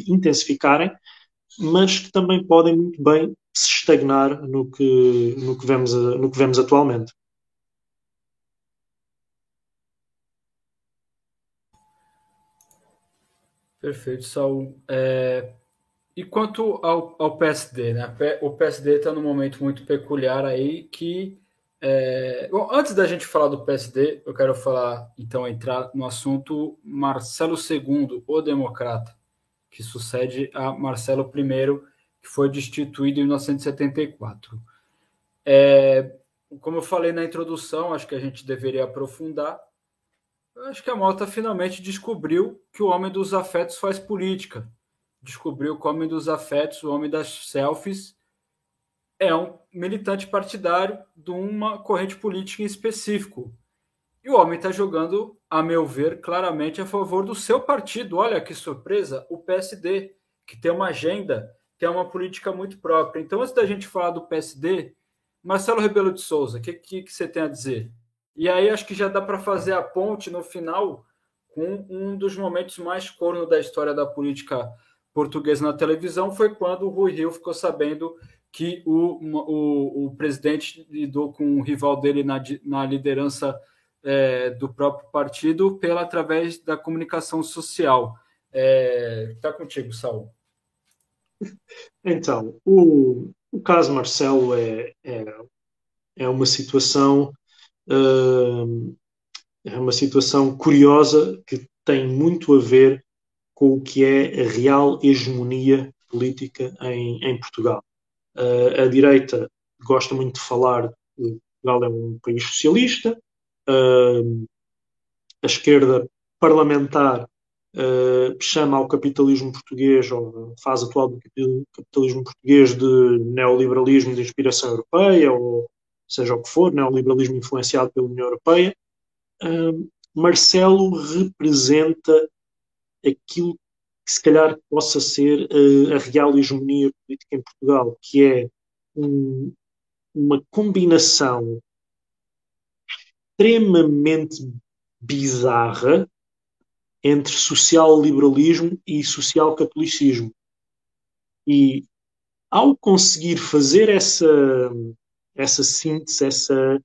intensificarem, mas que também podem muito bem se estagnar no que, no que, vemos, no que vemos atualmente. Perfeito, Saul. É... E quanto ao, ao PSD, né? O PSD está num momento muito peculiar aí que É, bom, antes da gente falar do PSD, eu quero falar, então, entrar no assunto Marcelo II, o democrata, que sucede a Marcelo I, que foi destituído em 1974. É, como eu falei na introdução, acho que a gente deveria aprofundar. Acho que a Malta finalmente descobriu que o homem dos afetos faz política. Descobriu que o homem dos afetos, o homem das selfies, é um militante partidário de uma corrente política em específico. E o homem está jogando, a meu ver, claramente a favor do seu partido. Olha que surpresa, o PSD, que tem uma agenda, tem uma política muito própria. Então, antes da gente falar do PSD, Marcelo Rebelo de Souza, o que, que, que, você tem a dizer? E aí acho que já dá para fazer a ponte no final com um dos momentos mais corno da história da política portuguesa na televisão, foi quando o Rui Rio ficou sabendo que o, o, o presidente lidou com o rival dele na, na liderança é, do próprio partido pela através da comunicação social. Está é, tá contigo, Saul. Então, o, o caso Marcelo é, é, é uma situação uh, é uma situação curiosa que tem muito a ver com o que é a real hegemonia política em, em Portugal. Uh, a direita gosta muito de falar que Portugal é um país socialista, uh, a esquerda parlamentar uh, chama ao capitalismo português, ou faz atual do capitalismo português de neoliberalismo de inspiração europeia, ou seja o que for, neoliberalismo influenciado pela União Europeia. Marcelo representa aquilo que se calhar possa ser uh, a real hegemonia política em Portugal, que é um, uma combinação extremamente bizarra entre social-liberalismo e social-catolicismo. E ao conseguir fazer essa, essa síntese, essa,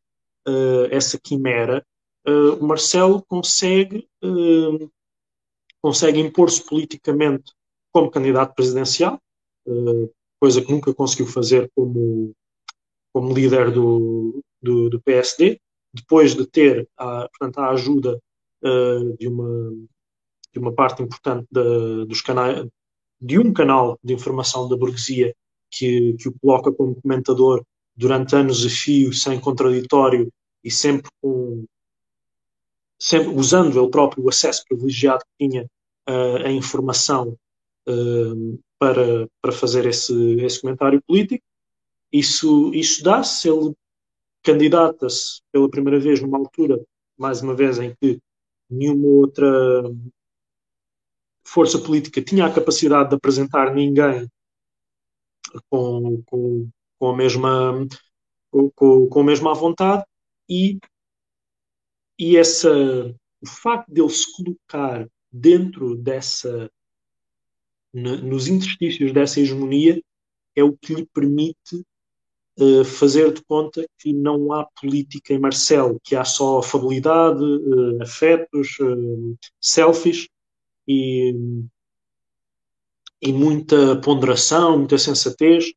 uh, essa quimera, uh, Marcelo consegue uh, consegue impor-se politicamente como candidato presidencial, eh, coisa que nunca conseguiu fazer como, como líder do, do, do PSD, depois de ter a, portanto, a ajuda uh, de, uma, de uma parte importante da, dos canais, de um canal de informação da burguesia que, que o coloca como comentador durante anos a fio, sem contraditório e sempre com sempre usando ele próprio o acesso privilegiado que tinha a informação uh, para, para fazer esse, esse comentário político. Isso, isso dá-se, ele candidata-se pela primeira vez numa altura, mais uma vez, em que nenhuma outra força política tinha a capacidade de apresentar ninguém com, com, com a mesma com, com a mesma vontade e, e essa, o facto de ele se colocar dentro dessa, nos interstícios dessa hegemonia, é o que lhe permite uh, fazer de conta que não há política em Marcelo, que há só afabilidade, uh, afetos, uh, selfies e, e muita ponderação, muita sensatez.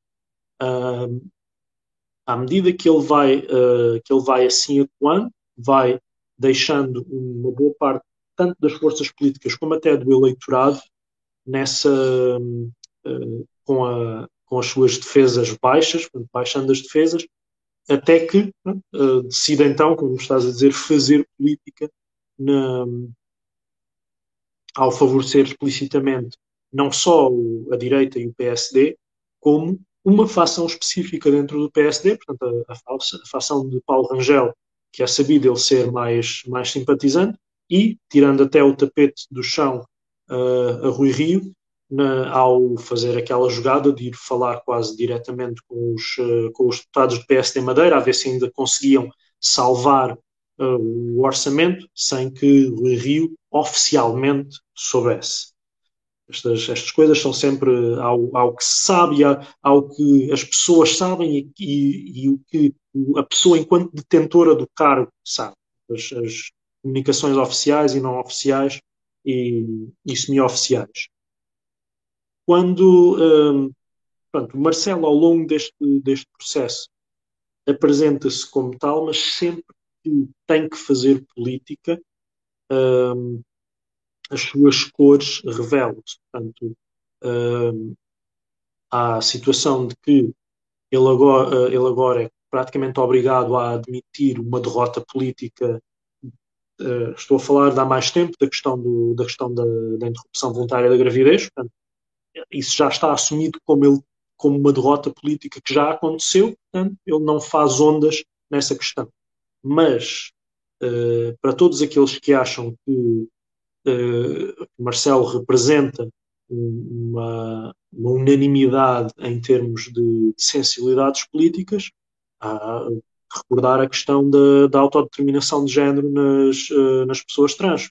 à medida que ele vai, que ele vai assim atuando, vai deixando uma boa parte tanto das forças políticas como até do eleitorado, nessa, uh, com, a, com as suas defesas baixas, baixando as defesas, até que uh, decida então, como estás a dizer, fazer política na, ao favorecer explicitamente não só a direita e o PSD, como uma facção específica dentro do PSD, portanto a, a, a facção de Paulo Rangel, que é sabido ele ser mais, mais simpatizante, e tirando até o tapete do chão uh, a Rui Rio, na, ao fazer aquela jogada de ir falar quase diretamente com os, uh, com os deputados do PSD Madeira, a ver se ainda conseguiam salvar uh, o orçamento sem que Rui Rio oficialmente soubesse. Estas, estas coisas são sempre ao, ao que se sabe, ao que as pessoas sabem e, e, e, o que a pessoa, enquanto detentora do cargo, sabe. As, as, comunicações oficiais e não oficiais e, e semi-oficiais. Quando um, Marcelo, ao longo deste, deste processo, apresenta-se como tal, mas sempre que tem que fazer política, um, as suas cores revelam-se. Portanto, um, há a situação de que ele agora, ele agora é praticamente obrigado a admitir uma derrota política. Uh, estou a falar de há mais tempo da questão, do, da, questão da, da, interrupção voluntária da gravidez. Portanto, isso já está assumido como, ele, como uma derrota política que já aconteceu. Portanto, ele não faz ondas nessa questão. Mas, uh, para todos aqueles que acham que uh, Marcelo representa uma, uma, unanimidade em termos de, de sensibilidades políticas, a recordar a questão da, da autodeterminação de género nas, uh, nas pessoas trans,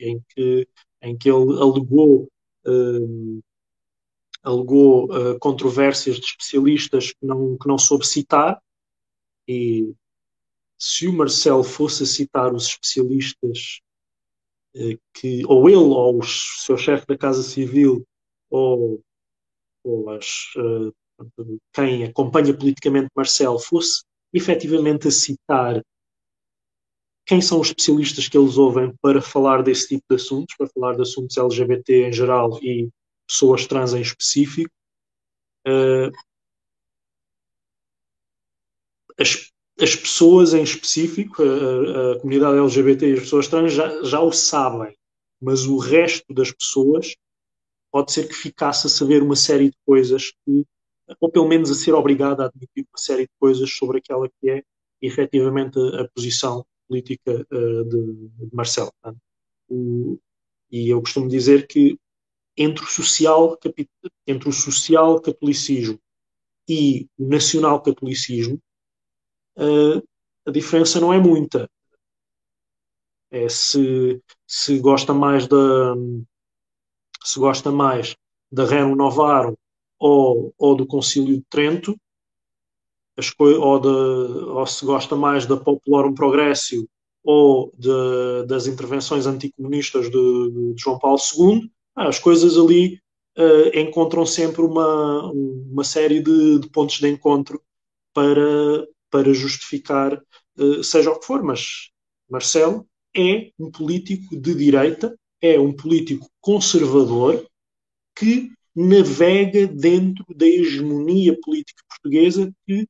em que, em que ele alegou, uh, alegou uh, controvérsias de especialistas que não, que não soube citar, e se o Marcel fosse citar os especialistas que, ou ele, ou o seu chefe da Casa Civil, ou, ou as, quem acompanha politicamente Marcel fosse efetivamente a citar quem são os especialistas que eles ouvem para falar desse tipo de assuntos, para falar de assuntos LGBT em geral e pessoas trans em específico, uh, as, as pessoas em específico, a, a, comunidade LGBT e as pessoas trans já, já o sabem, mas o resto das pessoas pode ser que ficasse a saber uma série de coisas que ou pelo menos a ser obrigada a admitir uma série de coisas sobre aquela que é efetivamente a, a posição política uh, de, de, Marcelo. O, e eu costumo dizer que entre o social, entre o social catolicismo e o nacional catolicismo, uh, a diferença não é muita. É se, se gosta mais da se gosta mais da Novarum ou, ou do Concílio de Trento, ou, de, ou, se gosta mais da Populorum Progressio ou de, das intervenções anticomunistas de, de, João Paulo II, as coisas ali uh, encontram sempre uma, uma série de, de, pontos de encontro para, para justificar uh, seja o que for, mas Marcelo é um político de direita, é um político conservador que navega dentro da hegemonia política portuguesa que,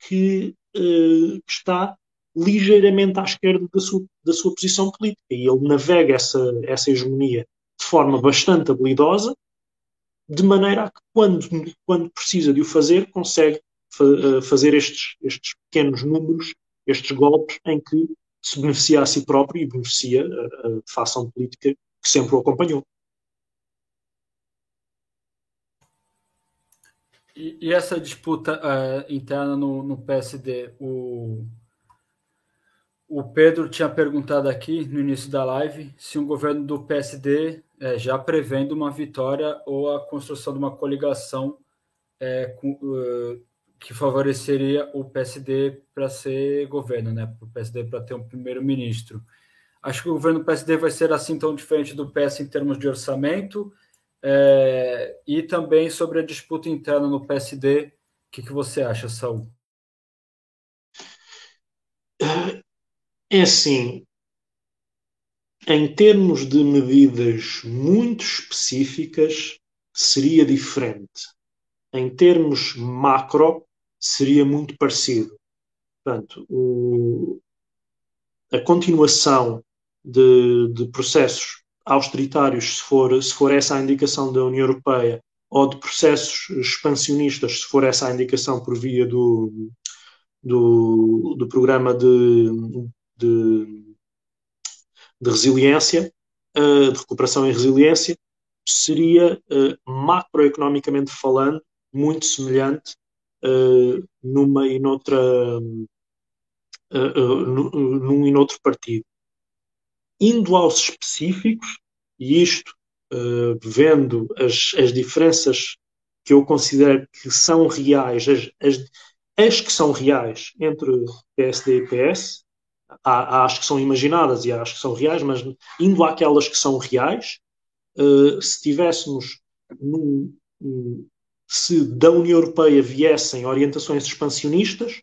que, uh, está ligeiramente à esquerda da sua, da sua posição política. E ele navega essa, essa hegemonia de forma bastante habilidosa, de maneira a que, quando, quando precisa de o fazer, consegue fa eh, fazer estes, estes pequenos números, estes golpes, em que se beneficia a si próprio e beneficia a, a política que sempre o acompanhou. E, e essa disputa uh, interna no, no PSD, o, o Pedro tinha perguntado aqui no início da live se um governo do PSD é, já prevendo uma vitória ou a construção de uma coligação é, com, uh, que favoreceria o PSD para ser governo, né? O PSD para ter um primeiro-ministro. Acho que o governo do PSD vai ser assim tão diferente do PS em termos de orçamento é, e também sobre a disputa interna no PSD, o que, que você acha, Saul? É assim, em termos de medidas muito específicas, seria diferente. Em termos macro, seria muito parecido. Portanto, o, a continuação de, de processos austeritários, se for, se for essa a indicação da União Europeia, ou de processos expansionistas, se for essa a indicação por via do, do, do programa de, de, de resiliência, uh, de recuperação e resiliência, seria, uh, macroeconomicamente falando, muito semelhante uh, numa e noutra, num e noutro partido indo aos específicos, e isto uh, vendo as, as diferenças que eu considero que são reais, as, as, as que são reais entre PSD e PS, há, há as que são imaginadas e há as que são reais, mas indo àquelas que são reais, uh, se tivéssemos num, se da União Europeia viessem orientações expansionistas,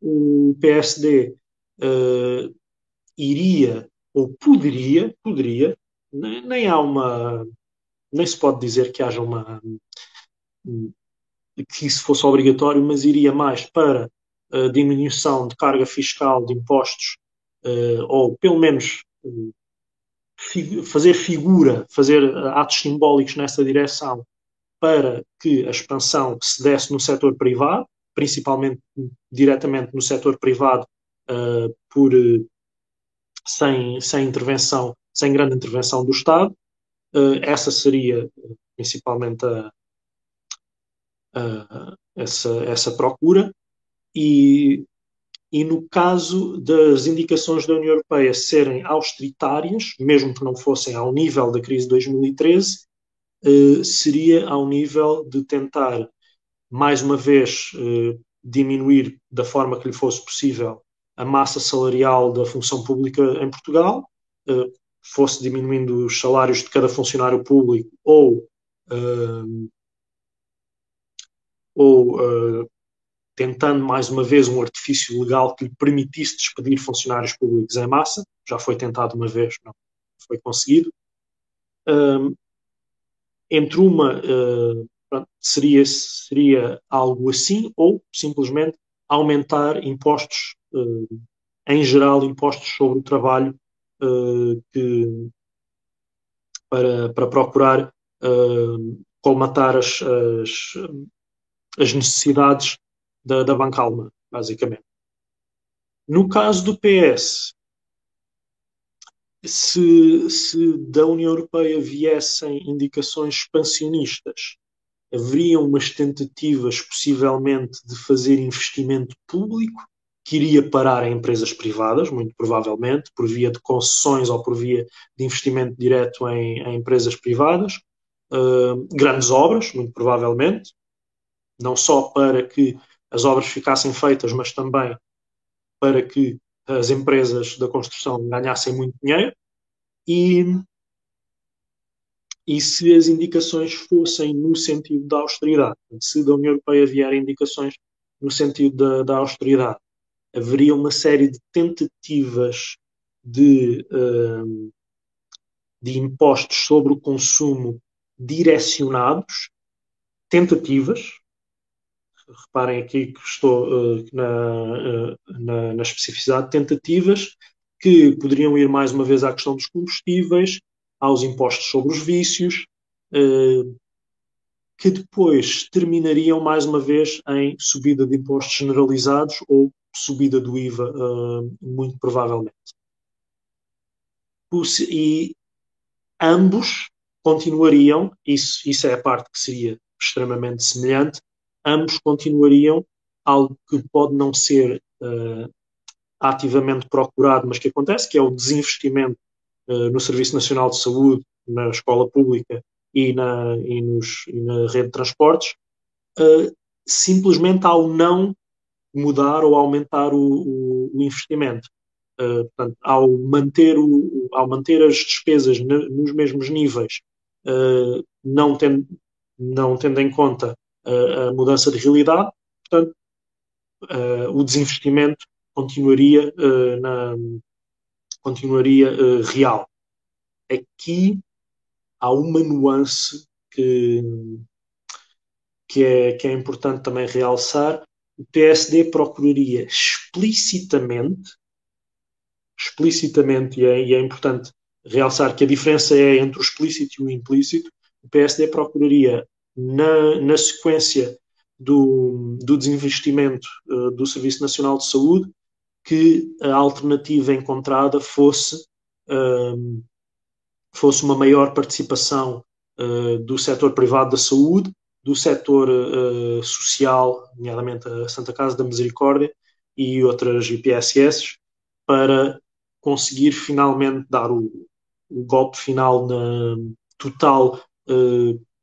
o PSD uh, iria ou poderia, poderia, nem, nem há uma, nem se pode dizer que haja uma que isso fosse obrigatório, mas iria mais para a diminuição de carga fiscal de impostos, uh, ou pelo menos uh, fazer figura, fazer atos simbólicos nessa direção para que a expansão se desse no setor privado, principalmente diretamente no setor privado, uh, por, sem, sem intervenção, sem grande intervenção do Estado. essa seria principalmente a, uh, essa, essa procura e, e no caso das indicações da União Europeia serem austeritárias, mesmo que não fossem ao nível da crise de 2013, uh, seria ao nível de tentar, mais uma vez, diminuir da forma que lhe fosse possível a massa salarial da função pública em Portugal, uh, fosse diminuindo os salários de cada funcionário público ou ou uh, tentando mais uma vez um artifício legal que lhe permitisse despedir funcionários públicos em massa. Já foi tentado uma vez, não foi conseguido. Entre uma uh, seria, seria algo assim, ou simplesmente aumentar impostos, uh, em geral, impostos sobre o trabalho, uh, que, para, para procurar colmatar as, as, as necessidades da, da banca alemã, basicamente. No caso do PS, se, se, da União Europeia viessem indicações expansionistas, haveriam umas tentativas, possivelmente, de fazer investimento público que iria parar em empresas privadas, muito provavelmente, por via de concessões ou por via de investimento direto em, em empresas privadas. Uh, grandes obras, muito provavelmente, não só para que as obras ficassem feitas, mas também para que as empresas da construção ganhassem muito dinheiro. E, e se as indicações fossem no sentido da austeridade, se da União Europeia vierem indicações no sentido da, da austeridade, haveria uma série de tentativas de, uh, de impostos sobre o consumo direcionados, tentativas, reparem aqui que estou uh, na, uh, na, na, especificidade, tentativas que poderiam ir mais uma vez à questão dos combustíveis, aos impostos sobre os vícios, que depois terminariam mais uma vez em subida de impostos generalizados ou subida do IVA, muito provavelmente. E ambos continuariam, isso, isso é a parte que seria extremamente semelhante, ambos continuariam algo que pode não ser uh, ativamente procurado, mas que acontece, que é o desinvestimento uh, no Serviço Nacional de Saúde, na escola pública e na, e nos, e na rede de transportes, uh, simplesmente ao não mudar ou aumentar o, o, o investimento. Uh, portanto, ao manter, o, ao manter as despesas nos mesmos níveis, uh, não, tendo, não tendo em conta a, mudança de realidade, portanto, o desinvestimento continuaria, na, continuaria real. Aqui há uma nuance que, que, é, que é importante também realçar. O PSD procuraria explicitamente, explicitamente, e é, e é importante realçar que a diferença é entre o explícito e o implícito, o PSD procuraria na, na sequência do, do desinvestimento uh, do Serviço Nacional de Saúde, que a alternativa encontrada fosse, uh, fosse uma maior participação uh, do setor privado da saúde, do setor eh, social, nomeadamente a Santa Casa da Misericórdia e outras IPSS, para conseguir finalmente dar o, o golpe final na total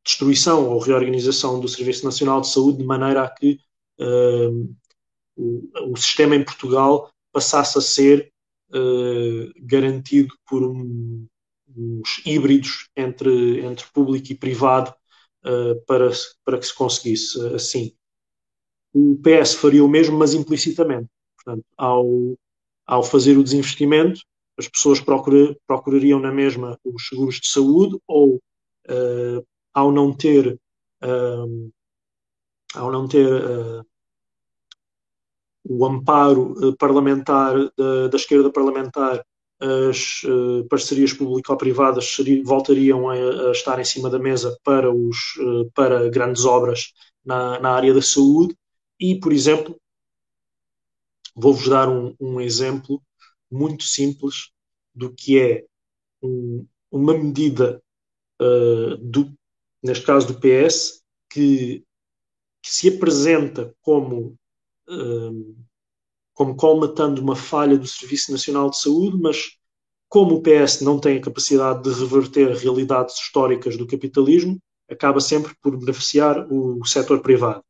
destruição ou reorganização do Serviço Nacional de Saúde de maneira a que uh, o, o, sistema em Portugal passasse a ser uh, garantido por um, uns híbridos entre, entre público e privado uh, para, para que se conseguisse assim. O PS faria o mesmo, mas implicitamente. Portanto, ao, ao fazer o desinvestimento, as pessoas procura, procurariam na mesma os seguros de saúde ou uh, ao não ter uh, ao não ter o amparo parlamentar da, da, esquerda parlamentar as parcerias público-privadas voltariam a, estar em cima da mesa para, os, para grandes obras na, na área da saúde. E, por exemplo, vou-vos dar um, um exemplo muito simples do que é um, uma medida, uh, do, neste caso do PS, que, que se apresenta como, como colmatando uma falha do Serviço Nacional de Saúde, mas como o PS não tem a capacidade de reverter realidades históricas do capitalismo, acaba sempre por beneficiar o setor privado.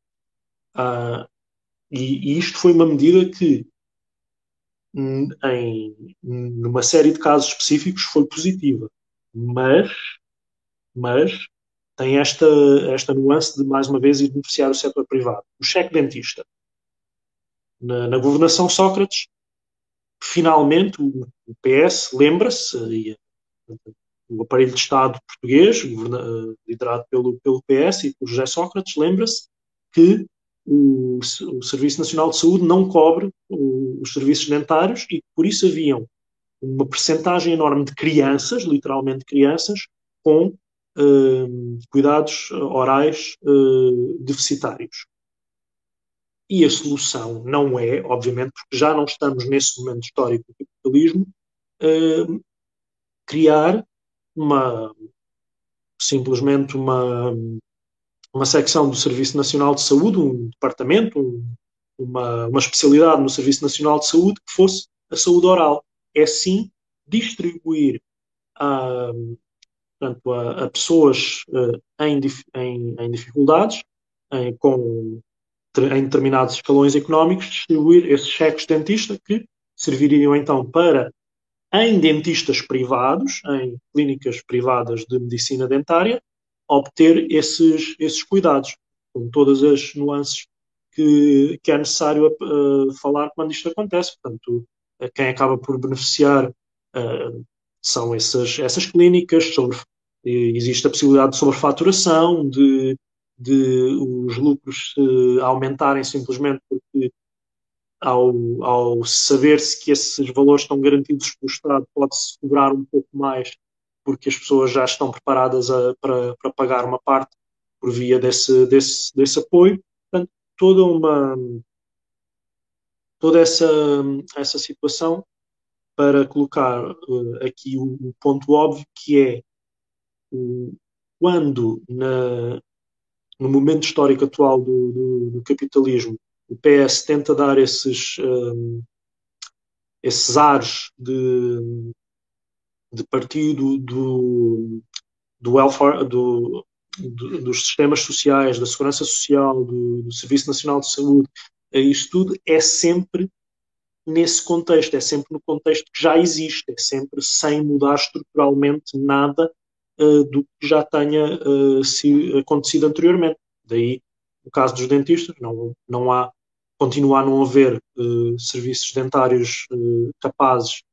Uh, e, e, isto foi uma medida que em numa série de casos específicos foi positiva, mas mas tem esta esta nuance de mais uma vez ir beneficiar o setor privado. O cheque dentista na, na governação Sócrates, finalmente o, o PS lembra-se o aparelho de Estado português, liderado pelo, pelo PS e por José Sócrates, lembra-se que o, o Serviço Nacional de Saúde não cobre o, os serviços dentários e por isso haviam uma percentagem enorme de crianças, literalmente crianças, com uh, cuidados orais uh, deficitários. E a solução não é, obviamente, porque já não estamos nesse momento histórico do capitalismo, uh, criar uma simplesmente uma uma secção do Serviço Nacional de Saúde, um departamento, um, uma, uma especialidade no Serviço Nacional de Saúde que fosse a saúde oral. É sim distribuir a, portanto, a, a pessoas uh, em, em, em, dificuldades, em, com, em determinados escalões económicos, distribuir esses cheques de dentista que serviriam então para em dentistas privados, em clínicas privadas de medicina dentária, obter esses, esses cuidados, com todas as nuances que, que é necessário uh, falar quando isto acontece. Portanto, quem acaba por beneficiar uh, são essas, essas clínicas, sobre, existe a possibilidade de sobrefaturação, de, de os lucros uh, aumentarem simplesmente porque ao, ao saber-se que esses valores estão garantidos pelo Estado, pode-se cobrar um pouco mais porque as pessoas já estão preparadas a, para, para pagar uma parte por via desse, desse, desse apoio. Portanto, toda uma toda essa, essa situação para colocar uh, aqui o, o, ponto óbvio que é uh, quando na, no momento histórico atual do, do, do, capitalismo o PS tenta dar esses, um, esses ares de, de partido do, do welfare, do, do, dos sistemas sociais, da segurança social, do, do Serviço Nacional de Saúde, isso tudo é sempre nesse contexto, é sempre no contexto que já existe, é sempre sem mudar estruturalmente nada uh, do que já tenha uh, se, acontecido anteriormente. Daí, no caso dos dentistas, não, não há, continua a não haver uh, serviços dentários capazes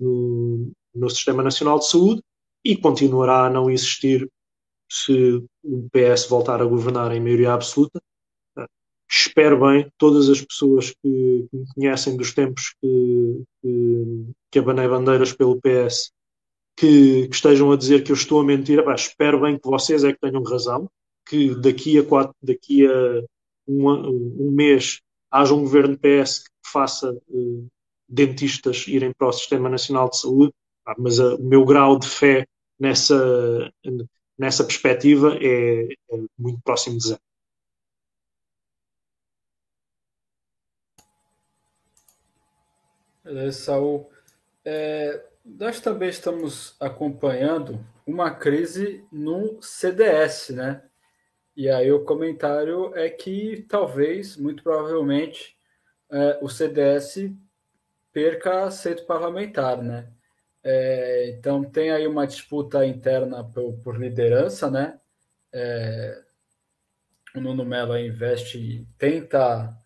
no, no Sistema Nacional de Saúde e continuará a não existir se o PS voltar a governar em maioria absoluta. Espero bem todas as pessoas que, me conhecem dos tempos que, que, que abanei bandeiras pelo PS que, que, estejam a dizer que eu estou a mentir. espero bem que vocês é que tenham razão, que daqui a, quatro, daqui a um, um mês haja um governo PS que faça uh, dentistas irem para o Sistema Nacional de Saúde mas a, o meu grau de fé nessa, nessa perspectiva é, é muito próximo de zero. Saul. É, nós também estamos acompanhando uma crise no CDS, né? E aí o comentário é que talvez, muito provavelmente, é, o CDS perca aceito parlamentar, né? É, então tem aí uma disputa interna por, por liderança, né? É, o Nuno Melo investe, tenta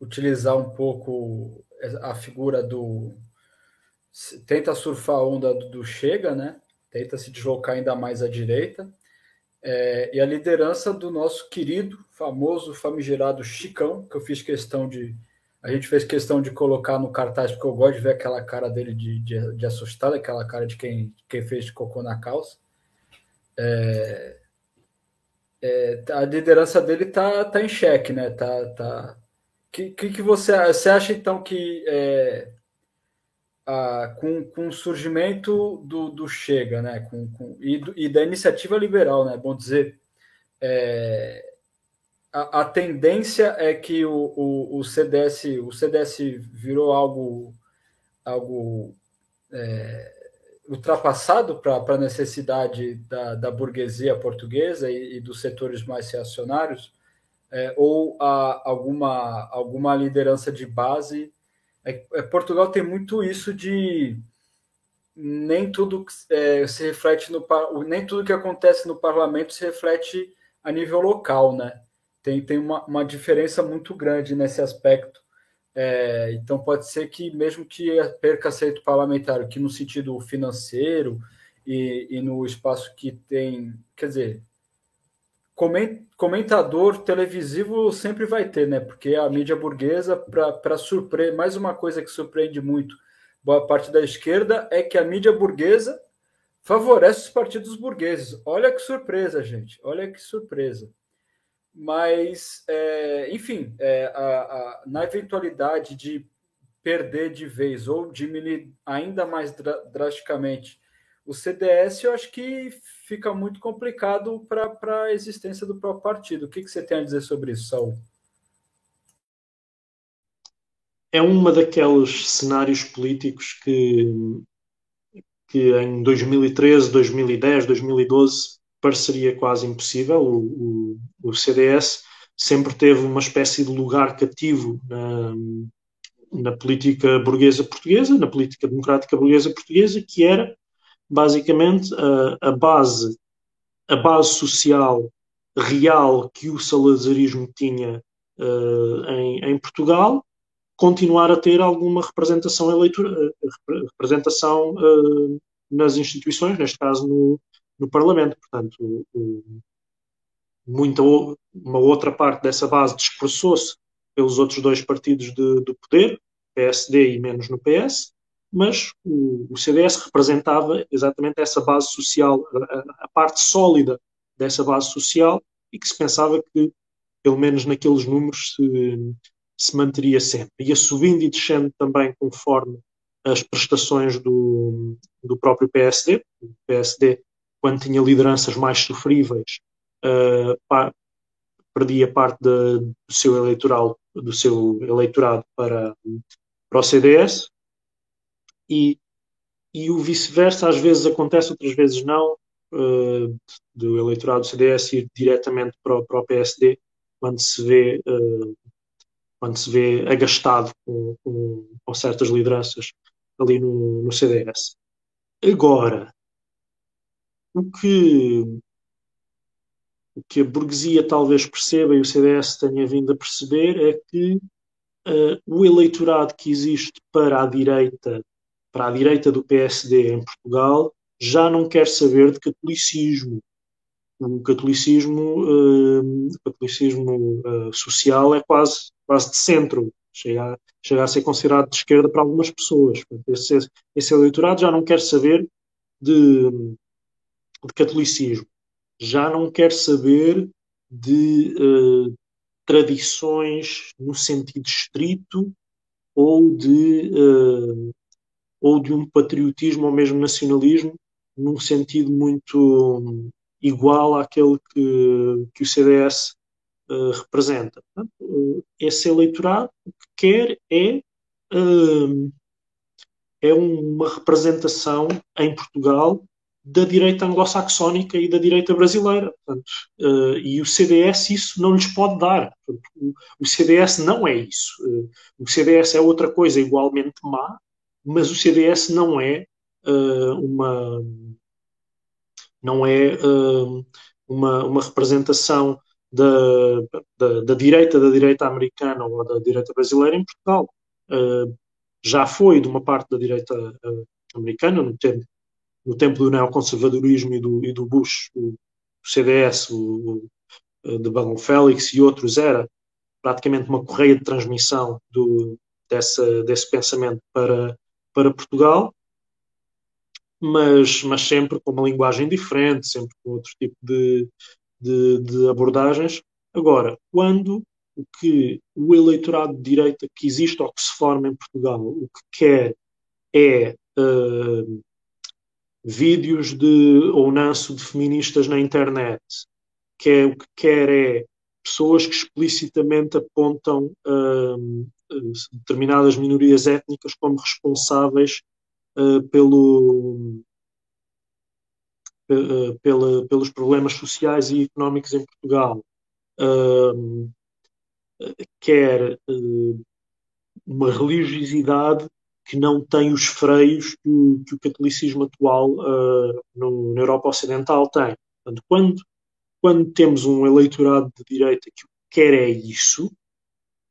utilizar um pouco a figura do. Tenta surfar a onda do, Chega, né? Tenta se deslocar ainda mais à direita. É, e a liderança do nosso querido, famoso, famigerado Chicão, que eu fiz questão de. A gente fez questão de colocar no cartaz, porque eu gosto de ver aquela cara dele de, de, de assustado, aquela cara de quem, quem fez cocô na calça. É, é, a liderança dele tá, tá em xeque, né? Tá, tá... Que, que, que você, você acha então que é, a, com, com o surgimento do, do Chega, né? Com, com, e, do, e da iniciativa liberal, né? Bom dizer, é, a, a, tendência é que o, o, o, CDS o CDS virou algo algo é, ultrapassado para a necessidade da, da, burguesia portuguesa e, e, dos setores mais reacionários, é, ou a, alguma, alguma liderança de base. É, é, Portugal tem muito isso de nem tudo é, se reflete no nem tudo que acontece no parlamento se reflete a nível local, né? Tem, tem uma, uma diferença muito grande nesse aspecto é, então pode ser que mesmo que perca aceito parlamentar, que no sentido financeiro e, e no espaço que tem, quer dizer, comentador televisivo sempre vai ter, né? Porque a mídia burguesa, para surpreender, mais uma coisa que surpreende muito boa parte da esquerda é que a mídia burguesa favorece os partidos burgueses. Olha que surpresa, gente. Olha que surpresa mas, é, enfim, é, a, a, na eventualidade de perder de vez ou diminuir ainda mais dra drasticamente o CDS, eu acho que fica muito complicado para a existência do próprio partido. O que, que você tem a dizer sobre isso, Saul? É uma daqueles cenários políticos que, que em 2013, 2010, 2012 pareceria quase impossível. O, o, o, CDS sempre teve uma espécie de lugar cativo na, na política burguesa portuguesa, na política democrática burguesa portuguesa, que era basicamente a, a base a base social real que o salazarismo tinha uh, em, em, Portugal continuar a ter alguma representação eleitoral, representação uh, nas instituições, neste caso no, no Parlamento. Portanto, muita, uma outra parte dessa base dispersou-se pelos outros dois partidos de, do poder, PSD e menos no PS, mas o, o CDS representava exatamente essa base social, a, a, parte sólida dessa base social e que se pensava que, pelo menos naqueles números, se, se manteria sempre. Ia subindo e descendo também conforme as prestações do, do próprio PSD. O PSD quando tinha lideranças mais sofríveis, uh, pá, perdia parte de, do seu eleitoral, do seu eleitorado para, para o CDS e, e o vice-versa às vezes acontece, outras vezes não, uh, do eleitorado do CDS ir diretamente para, para o PSD quando se vê uh, quando se vê agastado com, com, com certas lideranças ali no, no CDS. Agora, o que, o que a burguesia talvez perceba e o CDS tenha vindo a perceber é que uh, o eleitorado que existe para a direita, para a direita do PSD em Portugal, já não quer saber de catolicismo. O catolicismo, uh, o catolicismo uh, social é quase, quase de centro, chega a, chega a ser considerado de esquerda para algumas pessoas. Esse, esse eleitorado já não quer saber de, de catolicismo. Já não quer saber de uh, tradições no sentido estrito ou de, uh, ou de um patriotismo ou mesmo nacionalismo num sentido muito um, igual àquele que, que o CDS uh, representa. Portanto, esse eleitorado o que quer é é uma representação em Portugal da direita anglo-saxónica e da direita brasileira. Portanto, uh, e o CDS isso não lhes pode dar. Portanto, o, o, CDS não é isso. Uh, o CDS é outra coisa igualmente má, mas o CDS não é uh, uma não é uma, uma representação da, da, da, direita da direita americana ou da direita brasileira em Portugal. já foi de uma parte da direita uh, americana, no tempo, no tempo do neoconservadorismo e do, e do Bush, o, o CDS, o, o, de Balon Félix e outros, era praticamente uma correia de transmissão do, dessa, desse pensamento para, para Portugal, mas, mas sempre com uma linguagem diferente, sempre com outro tipo de, de, de abordagens. Agora, quando o que o eleitorado de direita que existe ou que se forma em Portugal, o que quer é uh, vídeos de ou nanço de feministas na internet, que é, o que quer é pessoas que explicitamente apontam uh, determinadas minorias étnicas como responsáveis uh, pelo, uh, pela, pelos problemas sociais e económicos em Portugal. Uh, quer uma religiosidade que não tem os freios que o, que o catolicismo atual no, na Europa Ocidental tem. Portanto, quando, quando temos um eleitorado de direita que quer é isso,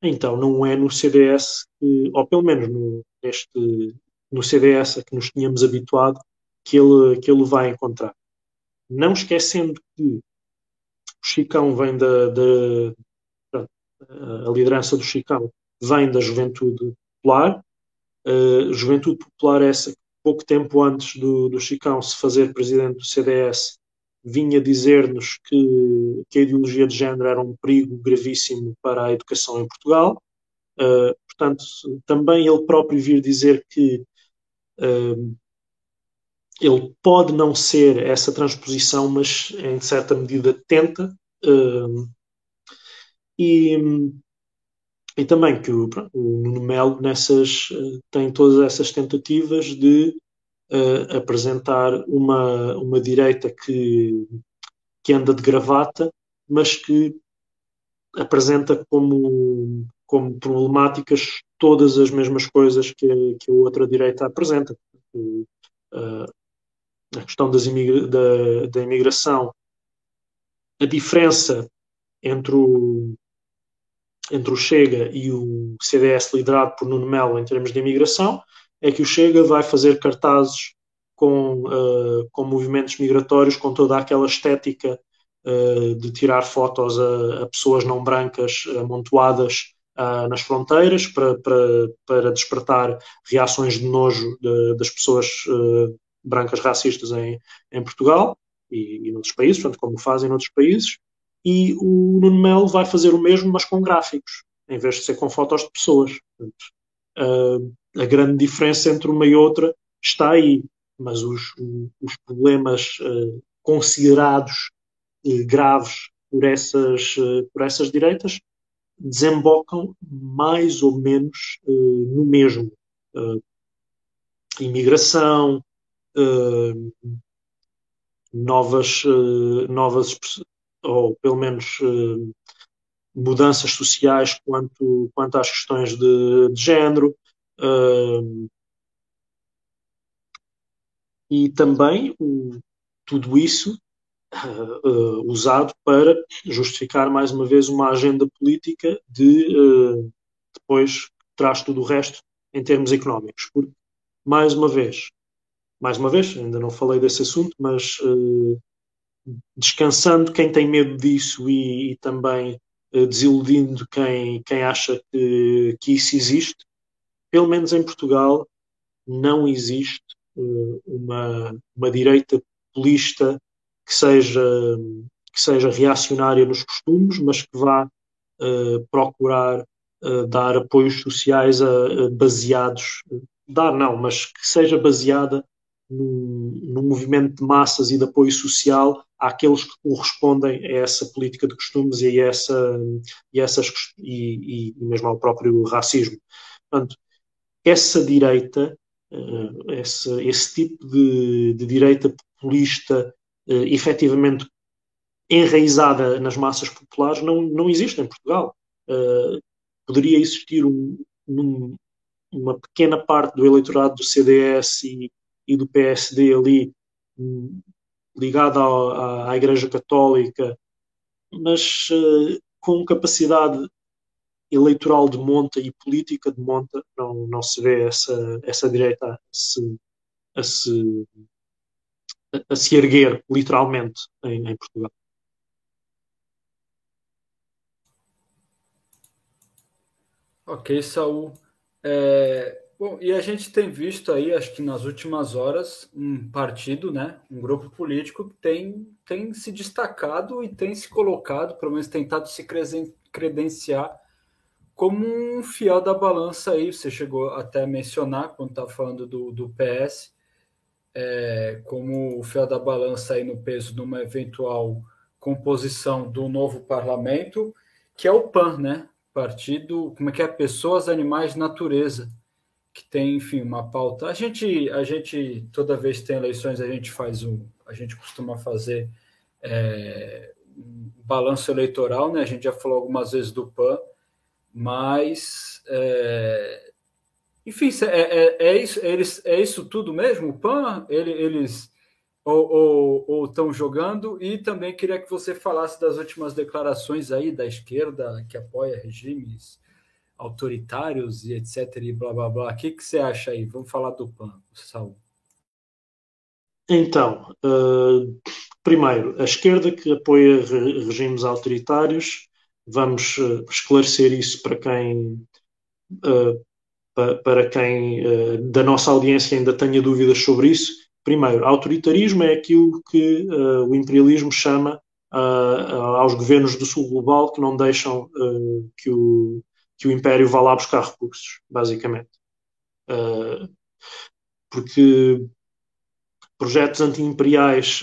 então não é no CDS, que, ou pelo menos no, neste, no CDS a que nos tínhamos habituado, que ele, que ele vai encontrar. Não esquecendo que o Chicão vem da, da a liderança do Chicão vem da juventude popular, uh, juventude popular essa que pouco tempo antes do, do Chicão se fazer presidente do CDS vinha dizer-nos que, que, a ideologia de género era um perigo gravíssimo para a educação em Portugal. Uh, portanto, também ele próprio vir dizer que uh, ele pode não ser essa transposição, mas em certa medida tenta. Uh, e, e também que o, o Nuno Melo nessas, tem todas essas tentativas de uh, apresentar uma, uma direita que, que anda de gravata, mas que apresenta como, como problemáticas todas as mesmas coisas que, que a outra direita apresenta. Uh, a questão imigra da, da imigração, a diferença entre o, entre o Chega e o CDS liderado por Nuno Melo em termos de imigração é que o Chega vai fazer cartazes com, uh, com movimentos migratórios, com toda aquela estética uh, de tirar fotos a, a, pessoas não brancas amontoadas uh, nas fronteiras para, para, para despertar reações de nojo de, das pessoas brancas racistas em, em Portugal e, e noutros países, portanto, como fazem noutros países. E o Nuno Melo vai fazer o mesmo, mas com gráficos, em vez de ser com fotos de pessoas. Portanto, a grande diferença entre uma e outra está aí, mas os, os problemas uh, considerados uh, graves por essas, uh, por essas direitas desembocam mais ou menos no mesmo. imigração, novas, novas ou pelo menos mudanças sociais quanto, quanto às questões de, de género, Uh, e também o, tudo isso uh, uh, usado para justificar mais uma vez uma agenda política de depois traz tudo o resto em termos económicos. Porque, mais uma vez, mais uma vez, ainda não falei desse assunto, mas descansando quem tem medo disso e, e também desiludindo quem, quem acha que, que isso existe, pelo menos em Portugal, não existe uh, uma, uma direita populista que seja, que seja reacionária nos costumes, mas que vá uh, procurar uh, dar apoios sociais a, a baseados, dar não, mas que seja baseada num, movimento de massas e de apoio social àqueles que correspondem a essa política de costumes e a essa, e, essas, e, e mesmo ao próprio racismo. Portanto, essa direita, uh, esse, esse, tipo de, de direita populista, uh, efetivamente enraizada nas massas populares, não, não existe em Portugal. Uh, poderia existir um, uma pequena parte do eleitorado do CDS e, e do PSD ali um, ligada à, à, Igreja Católica, mas uh, com capacidade eleitoral de monta e política de monta, não, não se vê essa, essa direita a se, a se, a se erguer, literalmente, em, em Portugal. Ok, Saul. É, bom, e a gente tem visto aí, acho que nas últimas horas, um partido, né, um grupo político tem, tem se destacado e tem se colocado, pelo menos tentado se credenciar como um fiel da balança aí. Você chegou até a mencionar quando estava falando do, do PS, é, como o fiel da balança aí no peso de uma eventual composição do novo parlamento, que é o PAN, né? partido, como é que é? Pessoas, Animais, Natureza, que tem, enfim, uma pauta. A gente, a gente toda vez que tem eleições, a gente faz um, a gente costuma fazer é, um balanço eleitoral, né? A gente já falou algumas vezes do PAN, mas é, enfim, é, é, é, isso, eles, é isso tudo mesmo? O PAN, ele, eles ou estão jogando. E também queria que você falasse das últimas declarações aí da esquerda que apoia regimes autoritários e etc. e blá blá blá. O que, que você acha aí? Vamos falar do PAN, Saul. Então, uh, primeiro, a esquerda que apoia re regimes autoritários, vamos uh, esclarecer isso para quem, uh, para quem da nossa audiência ainda tenha dúvidas sobre isso Primeiro, autoritarismo é aquilo que o imperialismo chama aos governos do sul global que não deixam que, o, que o império vá lá buscar recursos, basicamente. porque projetos anti-imperiais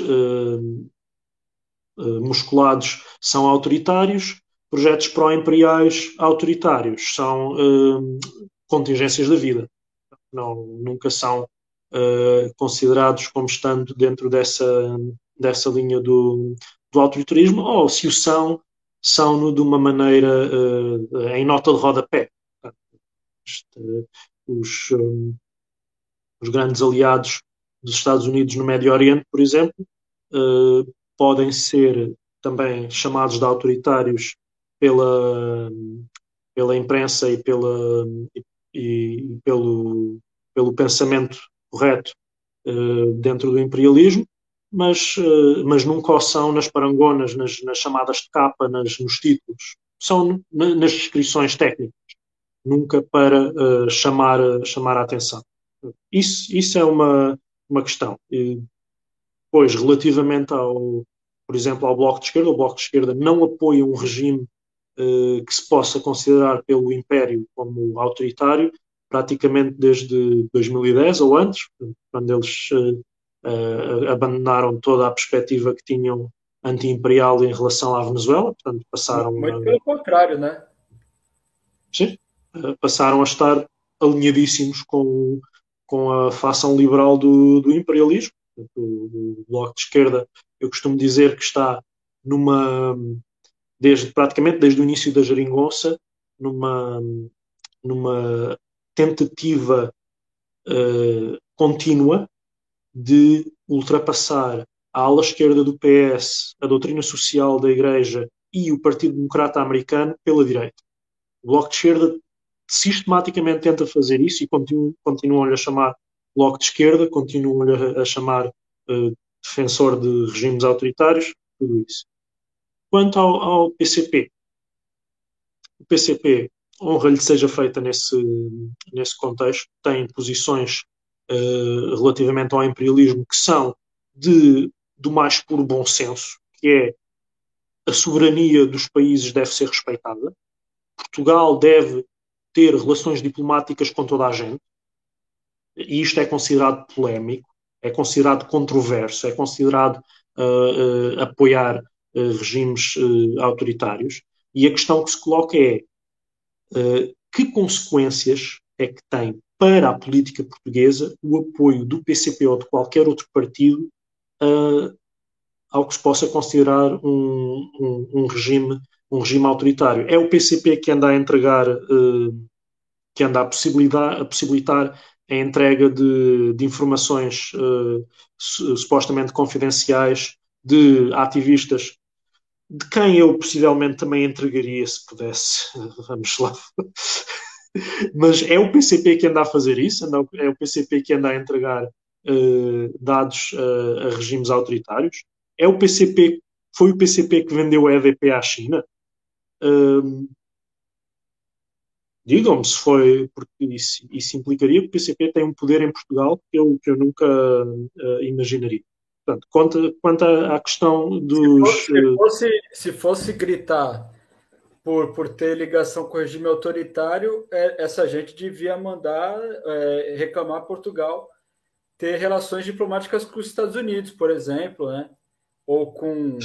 musculados são autoritários, projetos pró-imperiais autoritários são contingências da vida. Não, nunca são uh, considerados como estando dentro dessa, dessa linha do, do autoritarismo, ou se o são, são-no de uma maneira uh, em nota de rodapé. Este, os, um, os grandes aliados dos Estados Unidos no Médio Oriente, por exemplo, uh, podem ser também chamados de autoritários pela, pela imprensa e, pela, e, e pelo, pelo pensamento correto uh, dentro do imperialismo, mas, uh, mas nunca o são nas parangonas, nas, nas chamadas de capa, nas, nos títulos. São nas descrições técnicas, nunca para uh, chamar, chamar a atenção. Isso, isso é uma, uma questão. E, pois, relativamente ao, por exemplo, ao Bloco de Esquerda, o Bloco de Esquerda não apoia um regime que se possa considerar pelo Império como autoritário, praticamente desde 2010 ou antes, quando eles uh, abandonaram toda a perspectiva que tinham anti-imperial em relação à Venezuela, portanto passaram... Muito pelo contrário, né? Sim, uh, passaram a estar alinhadíssimos com, com a facção liberal do, do imperialismo. O, o Bloco de Esquerda, eu costumo dizer que está numa... Desde, praticamente desde o início da geringonça, numa, numa tentativa uh, contínua de ultrapassar a ala esquerda do PS, a doutrina social da Igreja e o Partido Democrata Americano pela direita. O Bloco de Esquerda sistematicamente tenta fazer isso e continuam-lhe a chamar Bloco de Esquerda, continuam-lhe a, a, chamar uh, defensor de regimes autoritários, tudo isso. Quanto ao, ao PCP, o PCP honra-lhe seja feita nesse, nesse contexto, tem posições uh, relativamente ao imperialismo que são de, do mais puro bom senso, que é a soberania dos países deve ser respeitada, Portugal deve ter relações diplomáticas com toda a gente, e isto é considerado polémico, é considerado controverso, é considerado uh, uh, apoiar regimes autoritários, e a questão que se coloca é eh, que consequências é que tem para a política portuguesa o apoio do PCP ou de qualquer outro partido ao que se possa considerar um, um, um, regime, um regime autoritário. É o PCP que anda a entregar, uh, que anda a, possibilitar, a possibilitar a entrega de, de informações uh, supostamente confidenciais de ativistas de quem eu possivelmente também entregaria se pudesse. <laughs> Vamos lá. Mas é o PCP que anda a fazer isso, é o PCP que anda a entregar uh, dados uh, a regimes autoritários. É o PCP, foi o PCP que vendeu a EDP à China. Uh, Digam-me se foi, porque isso, isso, implicaria que o PCP tem um poder em Portugal que eu, que eu nunca uh, imaginaria. Portanto, quanto, quanto à questão dos. Se fosse, se fosse, se fosse gritar por, por ter ligação com o regime autoritário, é, essa gente devia mandar é, reclamar Portugal ter relações diplomáticas com os Estados Unidos, por exemplo, né? ou com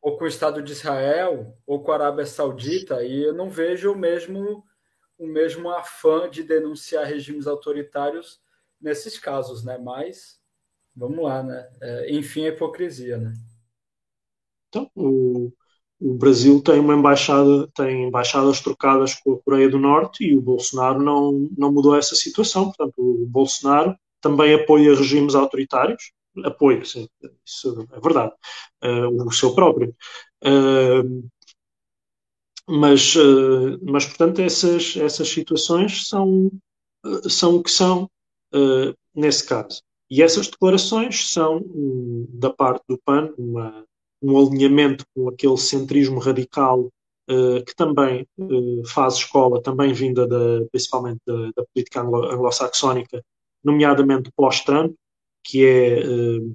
ou com o Estado de Israel, ou com a Arábia Saudita, e eu não vejo o mesmo o mesmo afã de denunciar regimes autoritários nesses casos, né? Mas vamos lá, né? É, enfim, a hipocrisia, né? Então, o, o Brasil tem uma embaixada, tem embaixadas trocadas com a Coreia do Norte e o Bolsonaro não, não mudou essa situação. Portanto, o Bolsonaro também apoia regimes autoritários, apoia, sim, isso é verdade, uh, o seu próprio. Uh, mas, uh, mas portanto, essas, essas situações são, são o que são nesse caso. E essas declarações são, um, da parte do PAN, uma, um alinhamento com aquele centrismo radical uh, que também uh, faz escola, também vinda da, principalmente da, da política anglo-saxónica, nomeadamente pós-Trump, que é uh,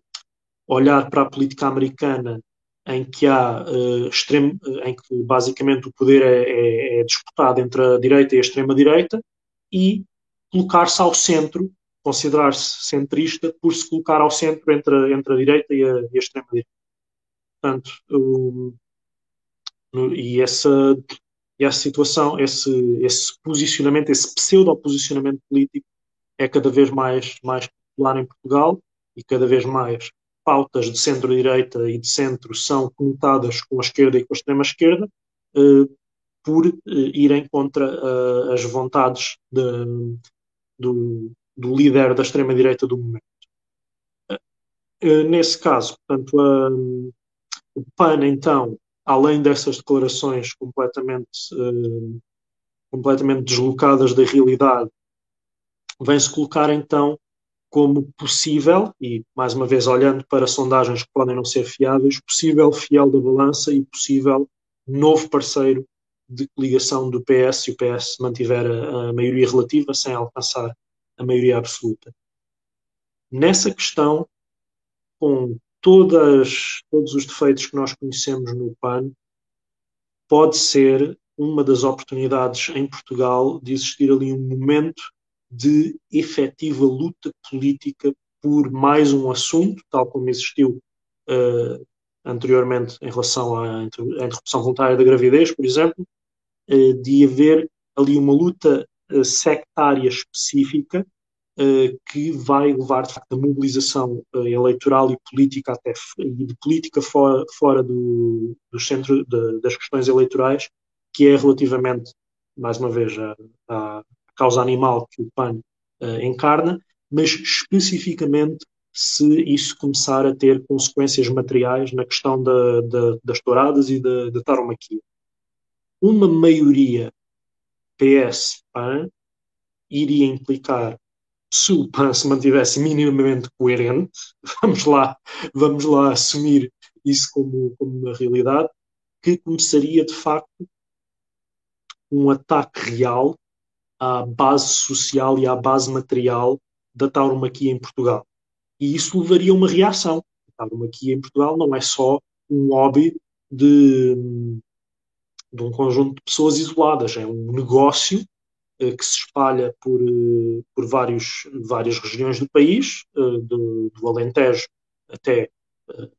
olhar para a política americana em que há extremo, em que basicamente o poder é, é, é disputado entre a direita e a extrema-direita e colocar-se ao centro considerar-se centrista por se colocar ao centro entre, entre a direita e a, a extrema-direita. Portanto, um, e essa, essa situação, esse, esse posicionamento, esse pseudo-posicionamento político é cada vez mais, mais popular em Portugal e cada vez mais pautas de centro-direita e de centro são conotadas com a esquerda e com a extrema-esquerda uh, por uh, irem contra uh, as vontades de, do, do líder da extrema-direita do momento. Nesse caso, portanto, a, o PAN, então, além dessas declarações completamente, uh, completamente deslocadas da realidade, vem-se colocar então como possível, e mais uma vez olhando para sondagens que podem não ser fiáveis, possível fiel da balança e possível novo parceiro de coligação do PS se o PS mantiver a, a maioria relativa sem alcançar a maioria absoluta. Nessa questão, com todas, todos os defeitos que nós conhecemos no PAN, pode ser uma das oportunidades em Portugal de existir ali um momento de efetiva luta política por mais um assunto, tal como existiu uh, anteriormente em relação à interrupção voluntária da gravidez, por exemplo, uh, de haver ali uma luta sectária específica uh, que vai levar de facto a mobilização uh, eleitoral e política até e de política fora, fora do, do centro de, das questões eleitorais, que é relativamente, mais uma vez, a causa animal que o PAN uh, encarna, mas especificamente se isso começar a ter consequências materiais na questão da, da, das touradas e da, da. Uma maioria PS-PAN iria implicar se o PAN se mantivesse minimamente coerente, <laughs> vamos lá, vamos lá assumir isso como, como uma realidade, que começaria de facto um ataque real à base social e à base material da tauromaquia em Portugal. E isso levaria a uma reação. A tauromaquia em Portugal não é só um hobby de, de um conjunto de pessoas isoladas, é um negócio eh, que se espalha por, eh, por vários, várias regiões do país, eh, do, do Alentejo até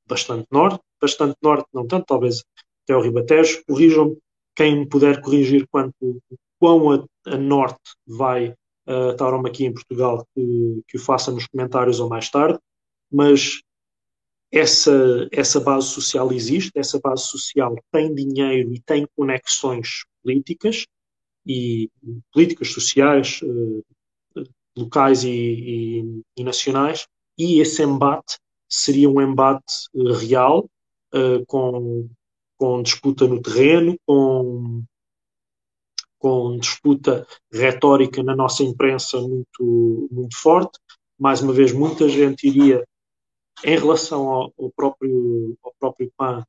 bastante norte, bastante norte, não tanto, talvez até o Ribatejo. Corrijam-me quem puder corrigir quanto quão a, a norte vai a tauromaquia em Portugal, que, que o faça nos comentários ou mais tarde, mas essa, essa base social existe, essa base social tem dinheiro e tem conexões políticas, e políticas sociais uh, locais e, e, e, nacionais, e esse embate seria um embate uh, real, com, com com disputa no terreno, com, com disputa retórica na nossa imprensa muito, muito forte. Mais uma vez, muita gente iria, em relação ao, ao próprio, ao próprio PAN,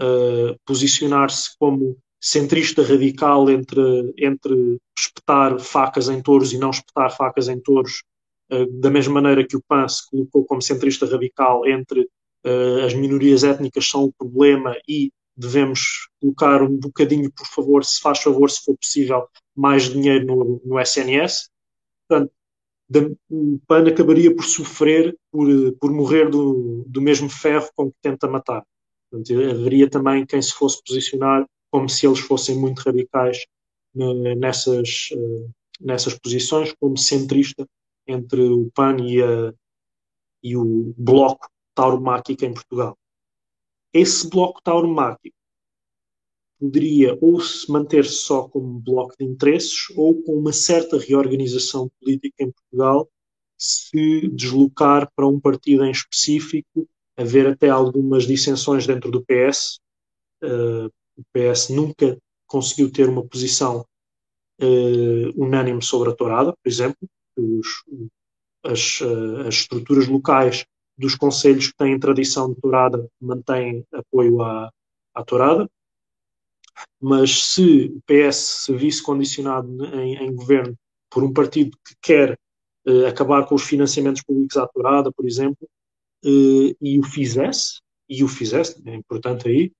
uh, posicionar-se como centrista radical entre, entre espetar facas em touros e não espetar facas em touros, uh, da mesma maneira que o PAN se colocou como centrista radical entre uh, as minorias étnicas são o problema e devemos colocar um bocadinho, por favor, se faz favor, se for possível, mais dinheiro no, no SNS. Portanto, o PAN acabaria por sofrer, por, por morrer do, do mesmo ferro com que tenta matar. Portanto, haveria também quem se fosse posicionar como se eles fossem muito radicais nessas, eh, nessas posições, como centrista entre o PAN e, a, e o Bloco Tauromáquico em Portugal. Esse Bloco Tauromáquico poderia ou se manter só como bloco de interesses ou com uma certa reorganização política em Portugal se deslocar para um partido em específico, haver até algumas dissensões dentro do PS. Uh, eh, o PS nunca conseguiu ter uma posição uh, unânime sobre a tourada, por exemplo. Os, as, uh, as, estruturas locais dos conselhos que têm tradição de tourada mantêm apoio à, à tourada. Mas se o PS se visse condicionado em, em governo por um partido que quer uh, acabar com os financiamentos públicos à tourada, por exemplo, e o fizesse, e o fizesse, é importante aí,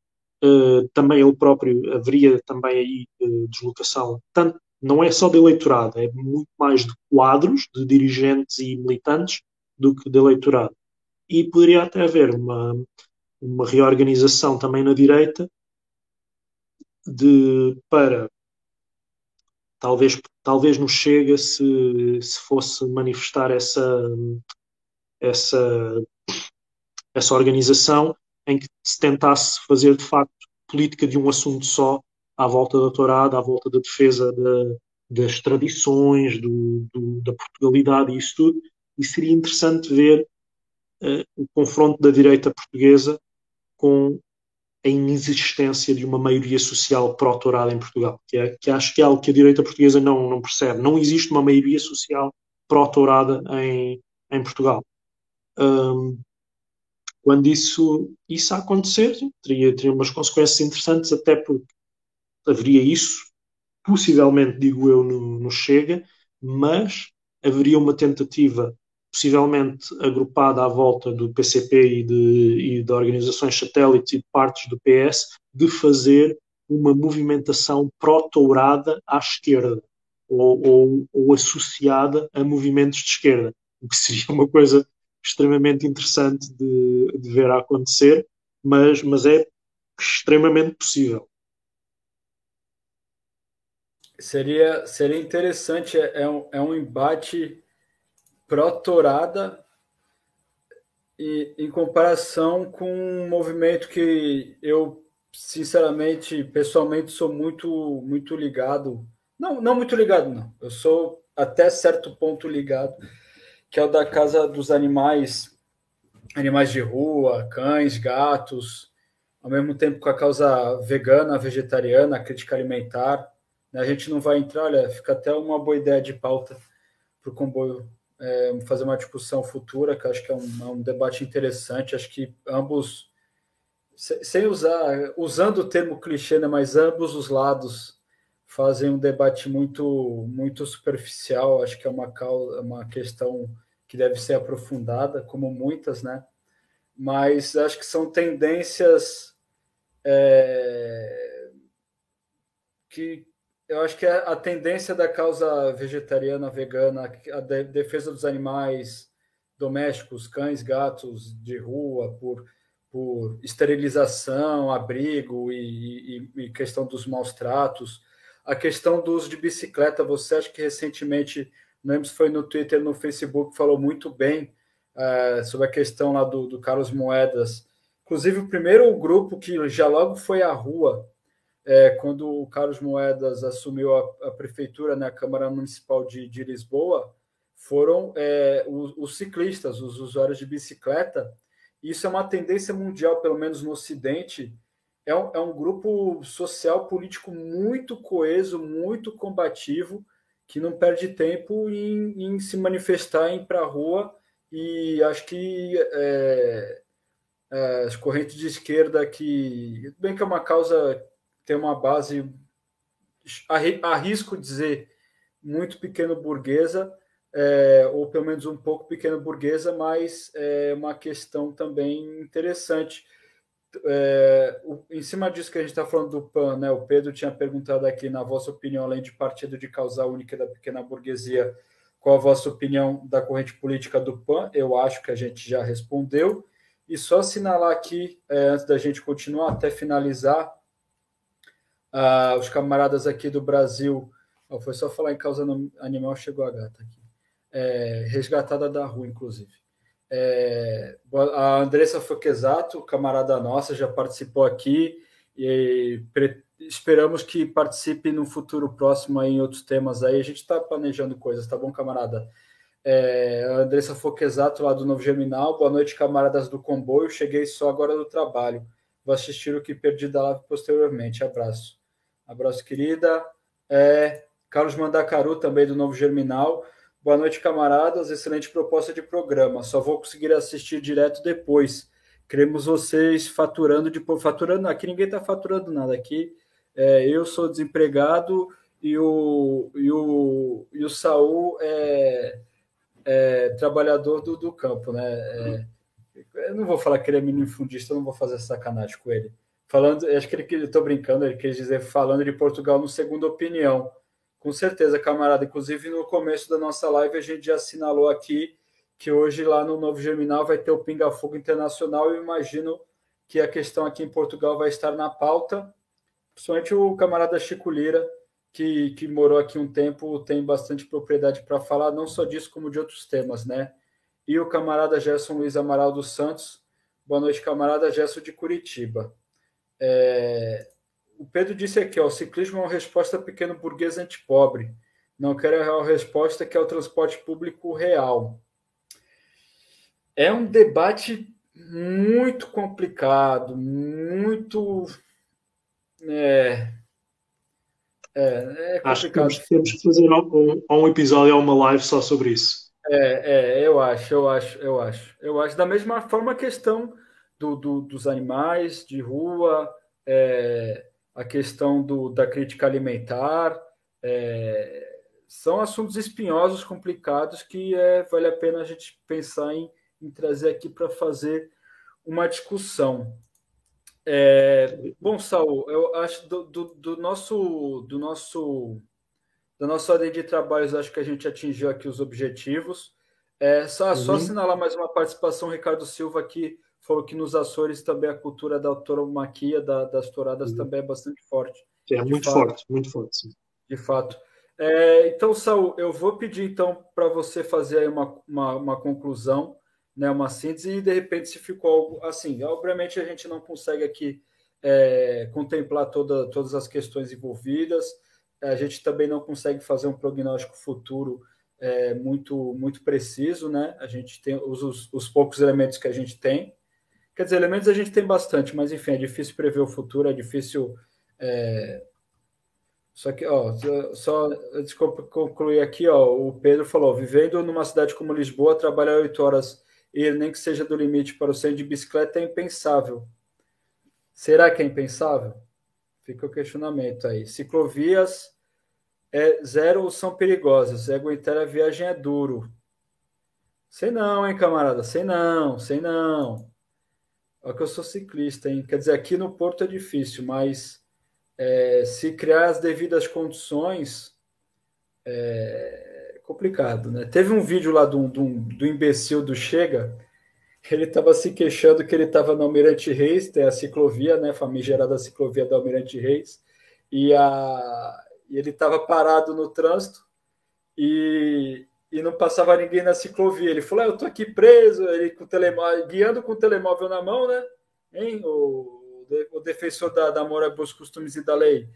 uh, também ele próprio haveria também aí deslocação, tanto, não é só de eleitorado, é muito mais de quadros, de dirigentes e militantes, do que de eleitorado. E poderia até haver uma, uma reorganização também na direita de, para talvez, talvez nos chega se, se fosse manifestar essa, essa, essa organização em que se tentasse fazer de facto política de um assunto só à volta da tourada, à volta da defesa das tradições, do, do, da Portugalidade e isso tudo, e seria interessante ver uh, o confronto da direita portuguesa com a inexistência de uma maioria social pró-tourada em Portugal, que, é, que acho que é algo que a direita portuguesa não, não percebe. Não existe uma maioria social pró-tourada em, em Portugal. Um, quando isso, isso acontecer, teria, teria umas consequências interessantes, até porque haveria isso, possivelmente, digo eu, no, no Chega, mas haveria uma tentativa, possivelmente agrupada à volta do PCP e de, e de organizações satélites e de partes do PS, de fazer uma movimentação pró-tourada à esquerda ou, ou, ou, associada a movimentos de esquerda, o que seria uma coisa extremamente interessante de, de ver acontecer, mas, mas é extremamente possível. Seria, seria interessante, é, é um, é um embate pró-torada e em comparação com um movimento que eu sinceramente, pessoalmente sou muito muito ligado. Não, não muito ligado não. Eu sou até certo ponto ligado que é o da Casa dos Animais, animais de rua, cães, gatos, ao mesmo tempo com a causa vegana, vegetariana, crítica alimentar. Né? A gente não vai entrar, olha, fica até uma boa ideia de pauta para o comboio é, fazer uma discussão futura, que acho que é um, é um debate interessante. Acho que ambos, sem usar, usando o termo clichê, né, mas ambos os lados fazem um debate muito muito superficial. Acho que é uma causa, uma questão que deve ser aprofundada, como muitas, né? Mas acho que são tendências é, que eu acho que é a tendência da causa vegetariana, vegana, a defesa dos animais domésticos, cães, gatos de rua, por, por esterilização, abrigo e, e, e questão dos maus tratos, a questão do uso de bicicleta. Você acha que recentemente, não lembro se foi no Twitter, no Facebook, falou muito bem uh, sobre a questão lá do, do Carlos Moedas. Inclusive, o primeiro grupo que já logo foi à rua, é, quando o Carlos Moedas assumiu a, a prefeitura na né, Câmara Municipal de, de Lisboa, foram é, os, os, ciclistas, os usuários de bicicleta. Isso é uma tendência mundial, pelo menos no Ocidente, é um, é um grupo social político muito coeso, muito combativo, que não perde tempo em, em se manifestar, em ir para a rua, e acho que é, é, as correntes de esquerda que, bem que é uma causa tem uma base, arrisco dizer, muito pequeno burguesa, é, ou pelo menos um pouco pequeno burguesa, mas é uma questão também interessante. É, o, em cima disso que a gente está falando do PAN, né, o Pedro tinha perguntado aqui, na vossa opinião, além de partido de causa única da pequena burguesia, qual a vossa opinião da corrente política do PAN? Eu acho que a gente já respondeu. E só assinalar aqui, é, antes da gente continuar, até finalizar, uh, os camaradas aqui do Brasil, oh, foi só falar em causa animal, chegou a gata aqui, é, resgatada da rua, inclusive. É, a Andressa Foquesato, camarada nossa, já participou aqui e esperamos que participe no futuro próximo aí em outros temas aí. A gente está planejando coisas, tá bom, camarada? É, a Andressa Foquesato, lá do Novo Germinal. Boa noite, camaradas do comboio. Cheguei só agora do trabalho. Vou assistir o que perdi da live posteriormente. Abraço. Abraço, querida. É, Carlos Mandacaru, também do Novo Germinal. Boa noite, camaradas. Excelente proposta de programa. Só vou conseguir assistir direto depois. Queremos vocês faturando de faturando. Aqui ninguém está faturando nada. Aqui é, eu sou desempregado e o, e o, e o Saul é, é trabalhador do, do campo, né? É, eu não vou falar que ele é minifundista, eu não vou fazer sacanagem com ele. Falando, acho que ele estou brincando, ele quer dizer falando de Portugal no segunda opinião. Com certeza, camarada. Inclusive, no começo da nossa live, a gente já assinalou aqui que hoje lá no Novo Germinal vai ter o Pinga Fogo Internacional. Eu imagino que a questão aqui em Portugal vai estar na pauta. Principalmente o camarada Chico Lira, que, que morou aqui um tempo, tem bastante propriedade para falar, não só disso, como de outros temas, né? E o camarada Gerson Luiz Amaral dos Santos. Boa noite, camarada Gerson de Curitiba. É, o Pedro disse aqui, ó, o ciclismo é uma resposta pequeno burguês antipobre. Não quero a real resposta, que é o transporte público real. É um debate muito complicado, muito. É, é, é acho que temos, temos, que fazer um, um episódio ou uma live só sobre isso. É, é, eu acho, eu acho, eu acho. Eu acho da mesma forma a questão do, do dos animais de rua, é, a questão do, da crítica alimentar, é, são assuntos espinhosos, complicados, que é, vale a pena a gente pensar em, em trazer aqui para fazer uma discussão. É, bom, Saul, eu acho do, do, do, nosso do nosso da nossa ordem de trabalhos, acho que a gente atingiu aqui os objetivos. É, só, uhum. só assinalar mais uma participação, Ricardo Silva aqui falou que nos Açores também a cultura da autoromaquia, da, das touradas, uhum. também é bastante forte. É muito fato. forte, muito forte, sim. De fato. É, então, Saul, eu vou pedir então para você fazer aí uma, uma, uma, conclusão, né, uma síntese, e de repente se ficou algo assim. Obviamente a gente não consegue aqui é, contemplar toda, todas as questões envolvidas, a gente também não consegue fazer um prognóstico futuro é, muito, muito preciso, né? A gente tem os, os poucos elementos que a gente tem, Quer dizer, elementos a gente tem bastante, mas enfim, é difícil prever o futuro, é difícil. É... Só que, ó, só desculpa concluir aqui, ó, o Pedro falou: vivendo numa cidade como Lisboa, trabalhar oito horas e nem que seja do limite para o centro de bicicleta é impensável. Será que é impensável? Fica o questionamento aí. Ciclovias é zero ou são perigosas? É aguentar a viagem é duro. Sei não, hein, camarada? Sei não, sei não. Olha que eu sou ciclista, hein? Quer dizer, aqui no Porto é difícil, mas é, se criar as devidas condições, é complicado, né? Teve um vídeo lá do, do, do imbecil do Chega, ele estava se queixando que ele estava no Almirante Reis, tem a ciclovia, né? Famigerada ciclovia do Almirante Reis, e, a, e ele estava parado no trânsito e, e não passava ninguém na ciclovia. Ele falou: ah, Eu tô aqui preso, ele com telemóvel, guiando com o telemóvel na mão, né? Hein? O, o defensor da, da moral, bons costumes e da lei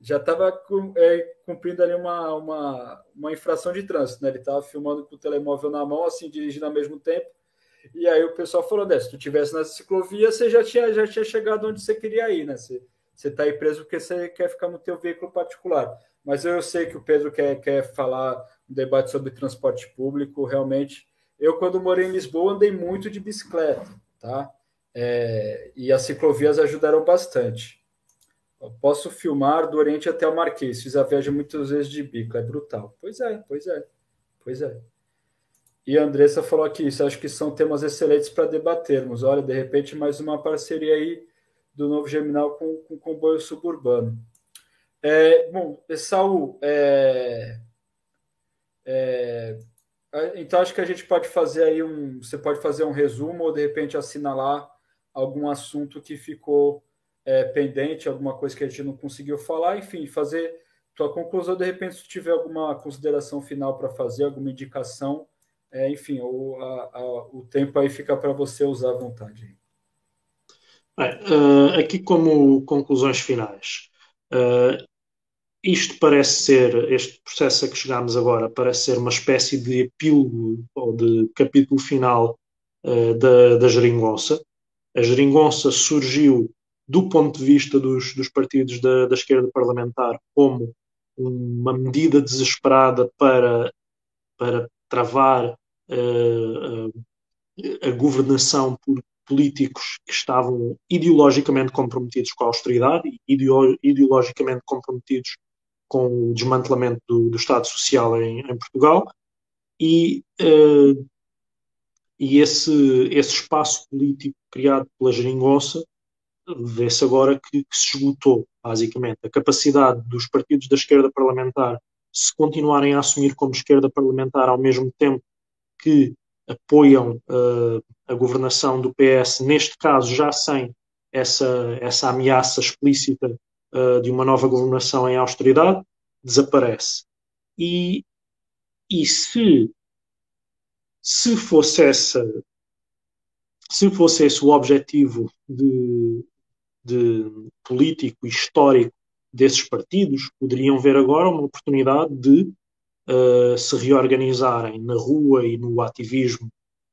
já estava é, cumprindo ali uma, uma, uma infração de trânsito, né? Ele estava filmando com o telemóvel na mão, assim, dirigindo ao mesmo tempo. E aí o pessoal falou, né, se tu tivesse na ciclovia, você já tinha, já tinha chegado onde você queria ir, né? Você, você tá aí preso porque você quer ficar no teu veículo particular. Mas eu sei que o Pedro quer, quer falar um debate sobre transporte público, realmente. Eu, quando morei em Lisboa, andei muito de bicicleta, tá? É, e as ciclovias ajudaram bastante. Eu posso filmar do Oriente até o Marquês, fiz a viagem muitas vezes de bico, é brutal. Pois é, pois é, pois é. E a Andressa falou aqui, isso acho que são temas excelentes para debatermos. Olha, de repente, mais uma parceria aí do novo Geminal com, com o comboio suburbano. É, bom, Saul, é, é, então acho que a gente pode fazer aí um. Você pode fazer um resumo ou de repente assinalar algum assunto que ficou é, pendente, alguma coisa que a gente não conseguiu falar, enfim, fazer tua conclusão, de repente, se tiver alguma consideração final para fazer, alguma indicação, é, enfim, o, a, a, o tempo aí fica para você usar à vontade. uh, aqui como conclusões finais. Uh, isto parece ser, este processo a que chegámos agora, parece ser uma espécie de epílogo ou de capítulo final uh, da, da geringonça. A geringonça surgiu do ponto de vista dos, dos partidos da, da, esquerda parlamentar como uma medida desesperada para, para travar uh, a governação por políticos que estavam ideologicamente comprometidos com a austeridade ideologicamente comprometidos com o desmantelamento do, do Estado Social em, em Portugal e, uh, e esse, esse espaço político criado pela geringonça vê-se agora que, que, se esgotou, basicamente. A capacidade dos partidos da esquerda parlamentar se continuarem a assumir como esquerda parlamentar ao mesmo tempo que apoiam uh, a governação do PS, neste caso já sem essa, essa ameaça explícita uh, de uma nova governação em austeridade, desaparece. E, e se, se fosse essa se fosse esse o objetivo de, de político e histórico desses partidos, poderiam ver agora uma oportunidade de uh, se reorganizarem na rua e no ativismo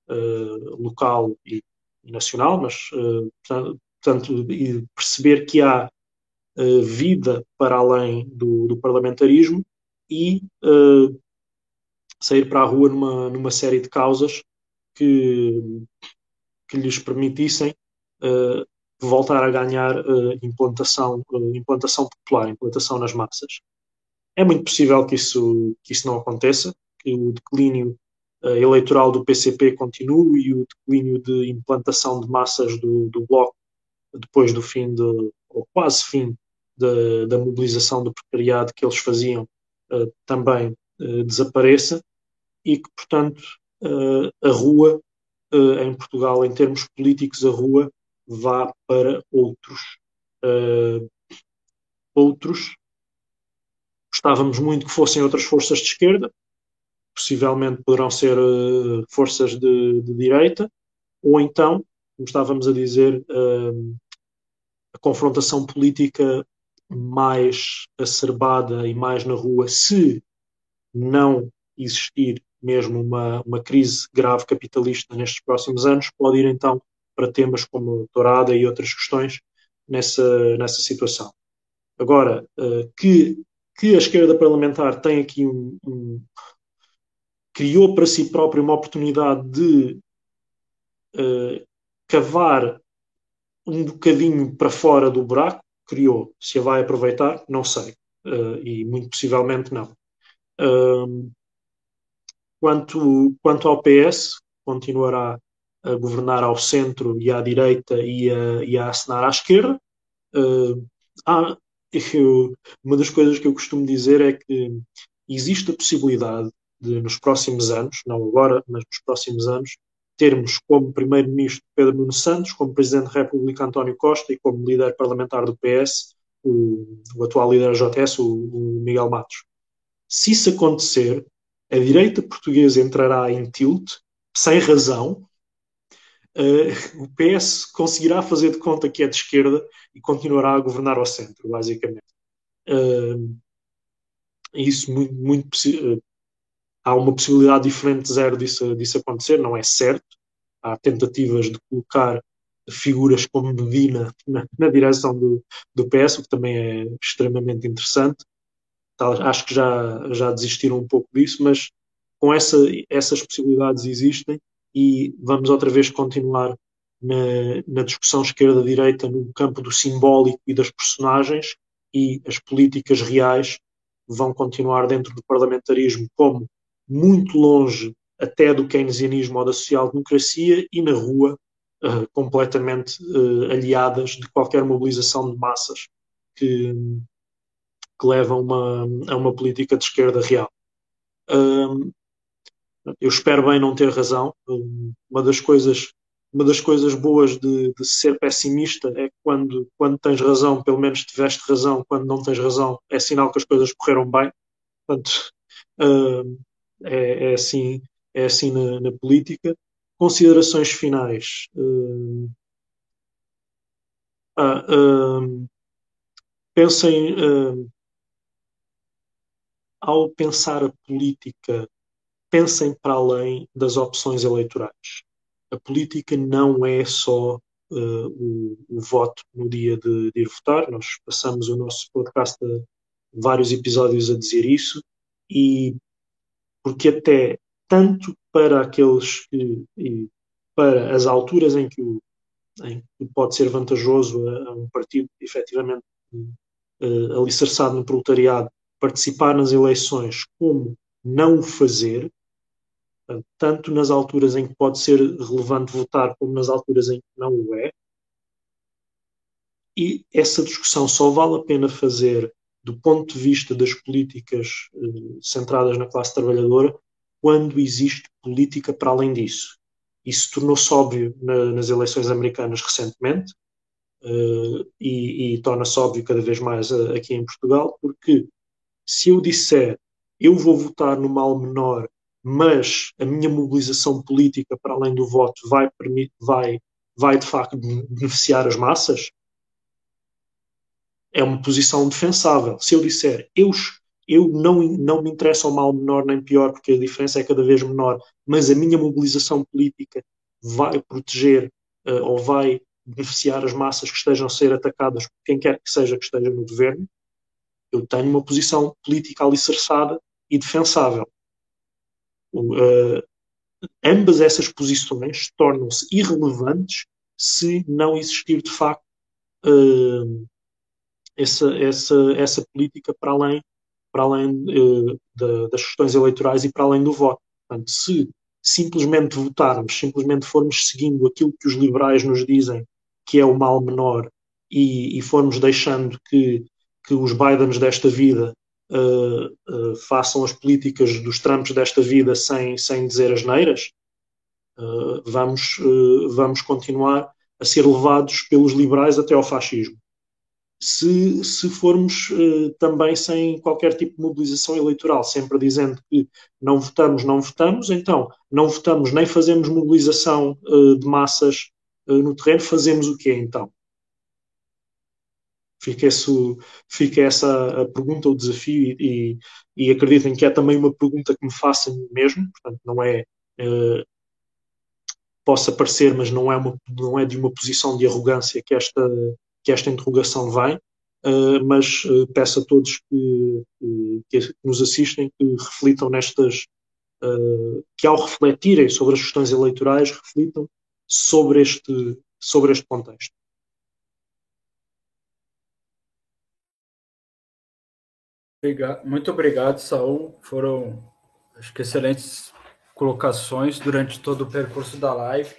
uh, local e, e, nacional, mas uh, portanto, perceber que há vida para além do, do parlamentarismo e sair para a rua numa, numa série de causas que, que lhes permitissem uh, voltar a ganhar uh, implantação, uh, implantação popular, implantação nas massas. É muito possível que isso, que isso não aconteça, que o declínio uh, eleitoral do PCP continue e o declínio de implantação de massas do, do Bloco depois do fim, de, ou quase fim, de, da mobilização do precariado que eles faziam também desapareça e que, portanto, a rua em Portugal, em termos políticos, a rua vá para outros. Uh, outros. Gostávamos muito que fossem outras forças de esquerda, possivelmente poderão ser uh, forças de, de, direita, ou então, como estávamos a dizer, uh, a confrontação política mais acerbada e mais na rua, se não existir mesmo uma, uma crise grave capitalista nestes próximos anos, pode ir então para temas como dourada e outras questões nessa, nessa situação. Agora, uh, que, que a esquerda parlamentar tem aqui um, um criou para si própria uma oportunidade de uh, cavar um bocadinho para fora do buraco, criou. Se a vai aproveitar, não sei. Uh, e muito possivelmente não. Uh, quanto, quanto ao PS, continuará a governar ao centro e à direita e a, e a assinar à esquerda. Uh, há, eu, uma das coisas que eu costumo dizer é que existe a possibilidade de, nos próximos anos, não agora, mas nos próximos anos, termos como Primeiro-Ministro Pedro Nuno Santos, como Presidente da República António Costa e como líder parlamentar do PS, o, o atual líder da JS, o, o Miguel Matos. Se isso acontecer, a direita portuguesa entrará em tilt, sem razão, uh, o PS conseguirá fazer de conta que é de esquerda e continuará a governar ao centro, basicamente. Uh, isso muito, muito uh, há uma possibilidade diferente de zero disso, disso acontecer, não é certo. há tentativas de colocar figuras como Medina na, na direção do, do PS, o que também é extremamente interessante. Acho que já, já desistiram um pouco disso, mas com essa, essas possibilidades existem e vamos outra vez continuar na, na discussão esquerda-direita no campo do simbólico e das personagens e as políticas reais vão continuar dentro do parlamentarismo como muito longe até do keynesianismo ou da social-democracia e na rua uh, completamente uh, aliadas de qualquer mobilização de massas que, que leva a uma, a uma política de esquerda real. Eu espero bem não ter razão. Uma das coisas, uma das coisas boas de, de, ser pessimista é quando, quando tens razão, pelo menos tiveste razão, quando não tens razão, é sinal que as coisas correram bem. Portanto, é, é, assim, é assim na, na política. Considerações finais. Uh, ah, uh, pensem, ao pensar a política pensem para além das opções eleitorais. A política não é só uh, o, o, voto no dia de, de, ir votar. Nós passamos o nosso podcast vários episódios a dizer isso, e porque até tanto para aqueles que, e para as alturas em que, o, em que pode ser vantajoso a, a um partido efetivamente uh, alicerçado no proletariado participar nas eleições, como não o fazer, tanto nas alturas em que pode ser relevante votar, como nas alturas em que não o é. E essa discussão só vale a pena fazer do ponto de vista das políticas eh, centradas na classe trabalhadora quando existe política para além disso. Isso tornou-se óbvio na, nas eleições americanas recentemente eh, e, e torna-se óbvio cada vez mais uh, aqui em Portugal, porque se eu disser eu vou votar no mal menor mas a minha mobilização política para além do voto vai, vai, vai de facto beneficiar as massas, é uma posição defensável. Se eu disser eu, eu não, não me interessa o mal menor nem pior, porque a diferença é cada vez menor, mas a minha mobilização política vai proteger uh, ou vai beneficiar as massas que estejam a ser atacadas por quem quer que seja que esteja no governo, eu tenho uma posição política alicerçada e defensável. Uh, ambas essas posições tornam-se irrelevantes se não existir de facto uh, essa, essa, essa política para além, para além uh, da, das questões eleitorais e para além do voto. Portanto, se simplesmente votarmos, simplesmente formos seguindo aquilo que os liberais nos dizem que é o mal menor e, e formos deixando que, que os Bidens desta vida uh, uh, façam as políticas dos Trumps desta vida sem, sem dizer as neiras, uh, vamos, vamos continuar a ser levados pelos liberais até ao fascismo. Se, se formos também sem qualquer tipo de mobilização eleitoral, sempre dizendo que não votamos, não votamos, então não votamos nem fazemos mobilização de massas no terreno, fazemos o quê então? Fica, isso, fica essa a pergunta, o desafio, e, e acreditem que é também uma pergunta que me faço a mim mesmo, portanto, não é. Uh, possa parecer, mas não é, uma, não é de uma posição de arrogância que esta, que esta interrogação vem, uh, mas uh, peço a todos que, que, nos assistem que reflitam nestas. que ao refletirem sobre as questões eleitorais, reflitam sobre este, sobre este contexto. Muito obrigado, Saul. Foram, acho que, excelentes colocações durante todo o percurso da live.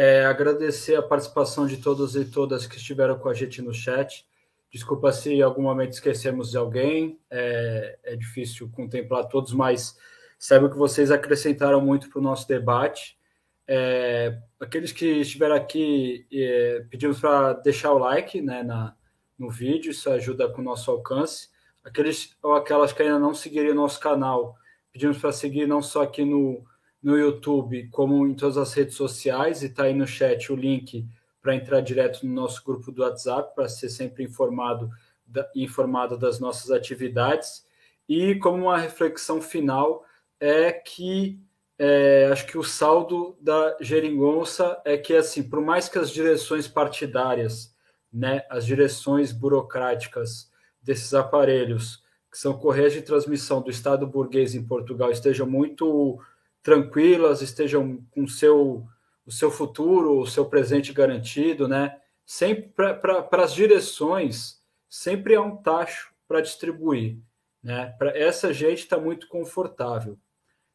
É, agradecer a participação de todos e todas que estiveram com a gente no chat. Desculpa se em algum momento esquecemos de alguém, é, é difícil contemplar todos, mas saiba que vocês acrescentaram muito para o nosso debate. É, aqueles que estiveram aqui, é, pedimos para deixar o like né, na, no vídeo, isso ajuda com o nosso alcance aqueles ou aquelas que ainda não seguiriam nosso canal, pedimos para seguir não só aqui no, no YouTube, como em todas as redes sociais, e está aí no chat o link para entrar direto no nosso grupo do WhatsApp, para ser sempre informado, da, informado das nossas atividades. E como uma reflexão final, é que é, acho que o saldo da geringonça é que, assim, por mais que as direções partidárias, né, as direções burocráticas desses aparelhos, que são correias de transmissão do Estado burguês em Portugal, estejam muito tranquilas, estejam com seu, o seu futuro, o seu presente garantido, né? Sempre para as direções, sempre há um tacho para distribuir, né? Para essa gente está muito confortável,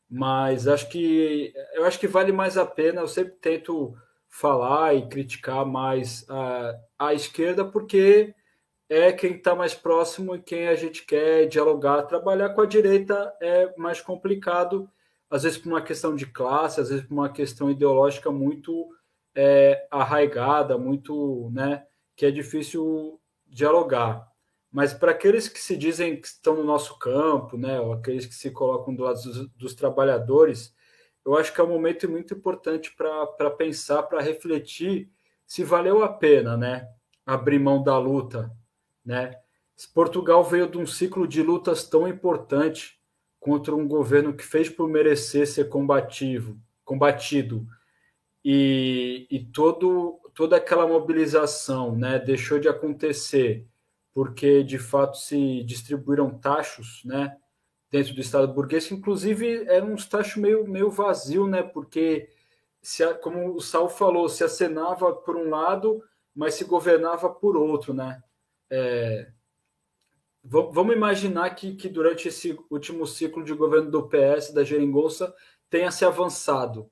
mas acho que eu acho que vale mais a pena. Eu sempre tento falar e criticar mais a, a esquerda porque é quem está mais próximo e quem a gente quer dialogar. Trabalhar com a direita é mais complicado, às vezes por uma questão de classe, às vezes por uma questão ideológica muito é, arraigada, muito, né, que é difícil dialogar. Mas para aqueles que se dizem que estão no nosso campo, né, ou aqueles que se colocam do lado dos, dos trabalhadores, eu acho que é um momento muito importante para pensar, para refletir se valeu a pena, né, abrir mão da luta né? Portugal veio de um ciclo de lutas tão importante contra um governo que fez por merecer ser combativo, combatido. E, e todo, toda aquela mobilização né, deixou de acontecer porque, de fato, se distribuíram tachos né, dentro do Estado burguês, inclusive, eram uns tachos meio, meio vazio, né, porque, se, como o Sal falou, se acenava por um lado, mas se governava por outro, né? É, vamos imaginar que, que durante esse último ciclo de governo do PS, da Geringonça, tenha se avançado.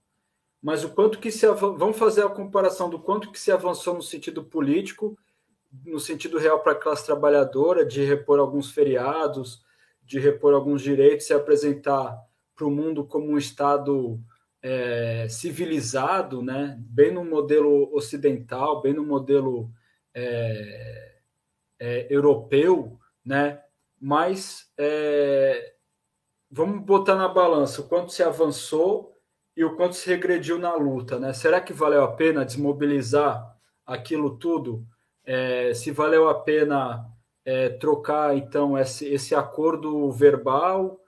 Mas o quanto que se vamos fazer a comparação do quanto que se avançou no sentido político, no sentido real para a classe trabalhadora, de repor alguns feriados, de repor alguns direitos, se apresentar para o mundo como um estado é, civilizado, né? bem no modelo ocidental, bem no modelo é, é, europeu, né? Mas é, vamos botar na balança o quanto se avançou e o quanto se regrediu na luta, né? Será que valeu a pena desmobilizar aquilo tudo? É, se valeu a pena é, trocar então esse, esse acordo verbal,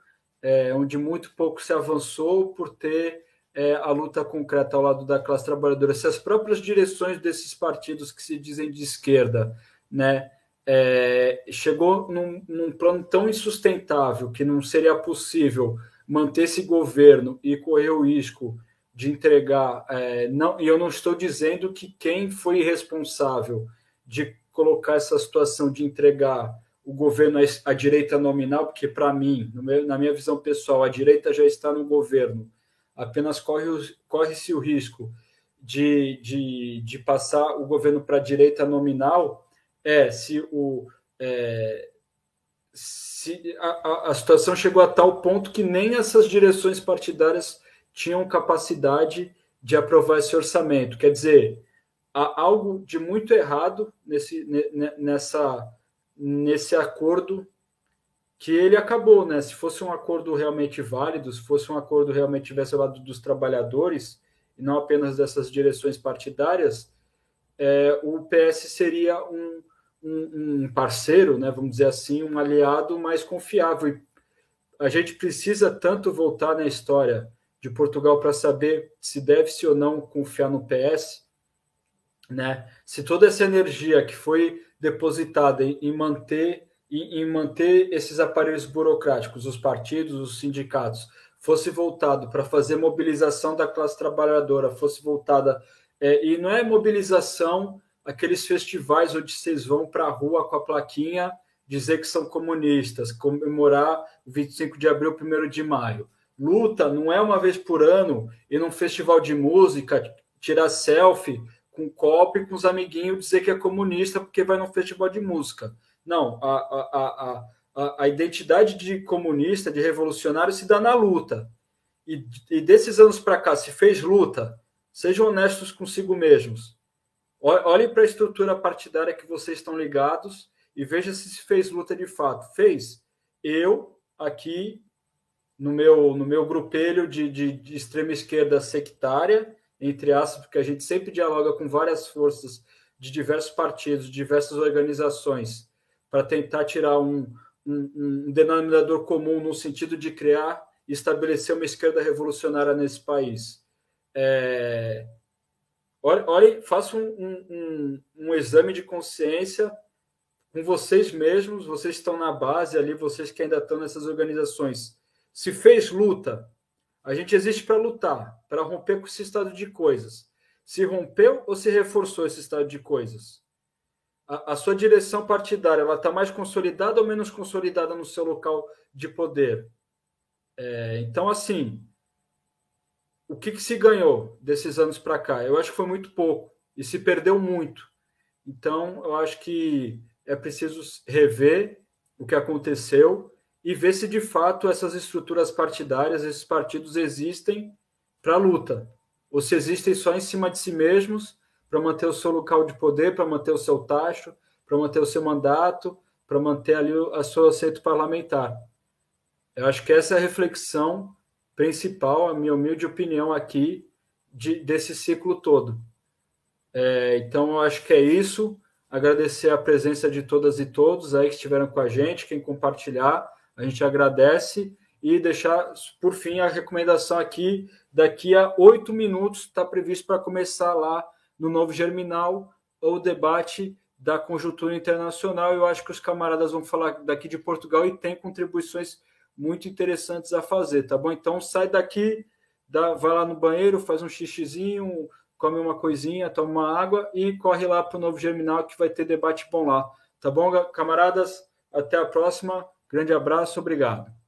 é, onde muito pouco se avançou por ter é, a luta concreta ao lado da classe trabalhadora, se as próprias direções desses partidos que se dizem de esquerda, né, é, chegou num, num, plano tão insustentável que não seria possível manter esse governo e correr o risco de entregar. É, não, e eu não estou dizendo que quem foi responsável de colocar essa situação de entregar o governo à, direita nominal, porque para mim, meu, na minha visão pessoal, a direita já está no governo, apenas corre-se corre o risco de, de, de passar o governo para a direita nominal é se o é, se a, a situação chegou a tal ponto que nem essas direções partidárias tinham capacidade de aprovar esse orçamento. Quer dizer, há algo de muito errado nesse, nessa, nesse acordo que ele acabou, né? Se fosse um acordo realmente válido, se fosse um acordo realmente tivesse lado dos trabalhadores e não apenas dessas direções partidárias, é, o PS seria um, um, um parceiro, né, vamos dizer assim, um aliado mais confiável. E a gente precisa tanto voltar na história de Portugal para saber se deve-se ou não confiar no PS, né? Se toda essa energia que foi depositada em, em manter em, em, manter esses aparelhos burocráticos, os partidos, os sindicatos, fosse voltado para fazer mobilização da classe trabalhadora, fosse voltada é, e não é mobilização aqueles festivais onde vocês vão para a rua com a plaquinha dizer que são comunistas, comemorar o 25 de abril, 1 de maio. Luta não é uma vez por ano ir num festival de música, tirar selfie com copo e com os amiguinhos dizer que é comunista porque vai num festival de música. Não, a, a, a, a, identidade de comunista, de revolucionário, se dá na luta. E, e desses anos para cá, se fez luta, sejam honestos consigo mesmos. Olhe para a estrutura partidária que vocês estão ligados e veja se fez luta de fato. Fez. Eu, aqui, no meu, no meu grupelho de, de, de extrema esquerda sectária, entre aspas, porque a gente sempre dialoga com várias forças de diversos partidos, diversas organizações, para tentar tirar um, um, um, denominador comum no sentido de criar estabelecer uma esquerda revolucionária nesse país. É, olhe, olhe faça um, um, um, exame de consciência com vocês mesmos, vocês estão na base ali, vocês que ainda estão nessas organizações. Se fez luta, a gente existe para lutar, para romper com esse estado de coisas. Se rompeu ou se reforçou esse estado de coisas? A, a sua direção partidária, ela está mais consolidada ou menos consolidada no seu local de poder? É, então, assim, o que, que se ganhou desses anos para cá? Eu acho que foi muito pouco e se perdeu muito. Então, eu acho que é preciso rever o que aconteceu e ver se de fato essas estruturas partidárias, esses partidos existem para a luta, ou se existem só em cima de si mesmos para manter o seu local de poder, para manter o seu tacho, para manter o seu mandato, para manter ali a seu assento parlamentar. Eu acho que essa é a reflexão principal, a minha humilde opinião aqui, de, desse ciclo todo. É, então, eu acho que é isso. Agradecer a presença de todas e todos aí que estiveram com a gente, quem compartilhar, a gente agradece e deixar, por fim, a recomendação aqui. Daqui a oito minutos está previsto para começar lá no Novo Germinal o debate da conjuntura internacional. Eu acho que os camaradas vão falar daqui de Portugal e tem contribuições muito interessantes a fazer, tá bom? Então sai daqui, dá, vai lá no banheiro, faz um xixizinho, come uma coisinha, toma uma água e corre lá para o novo Germinal que vai ter debate bom lá, tá bom, camaradas? Até a próxima, grande abraço, obrigado.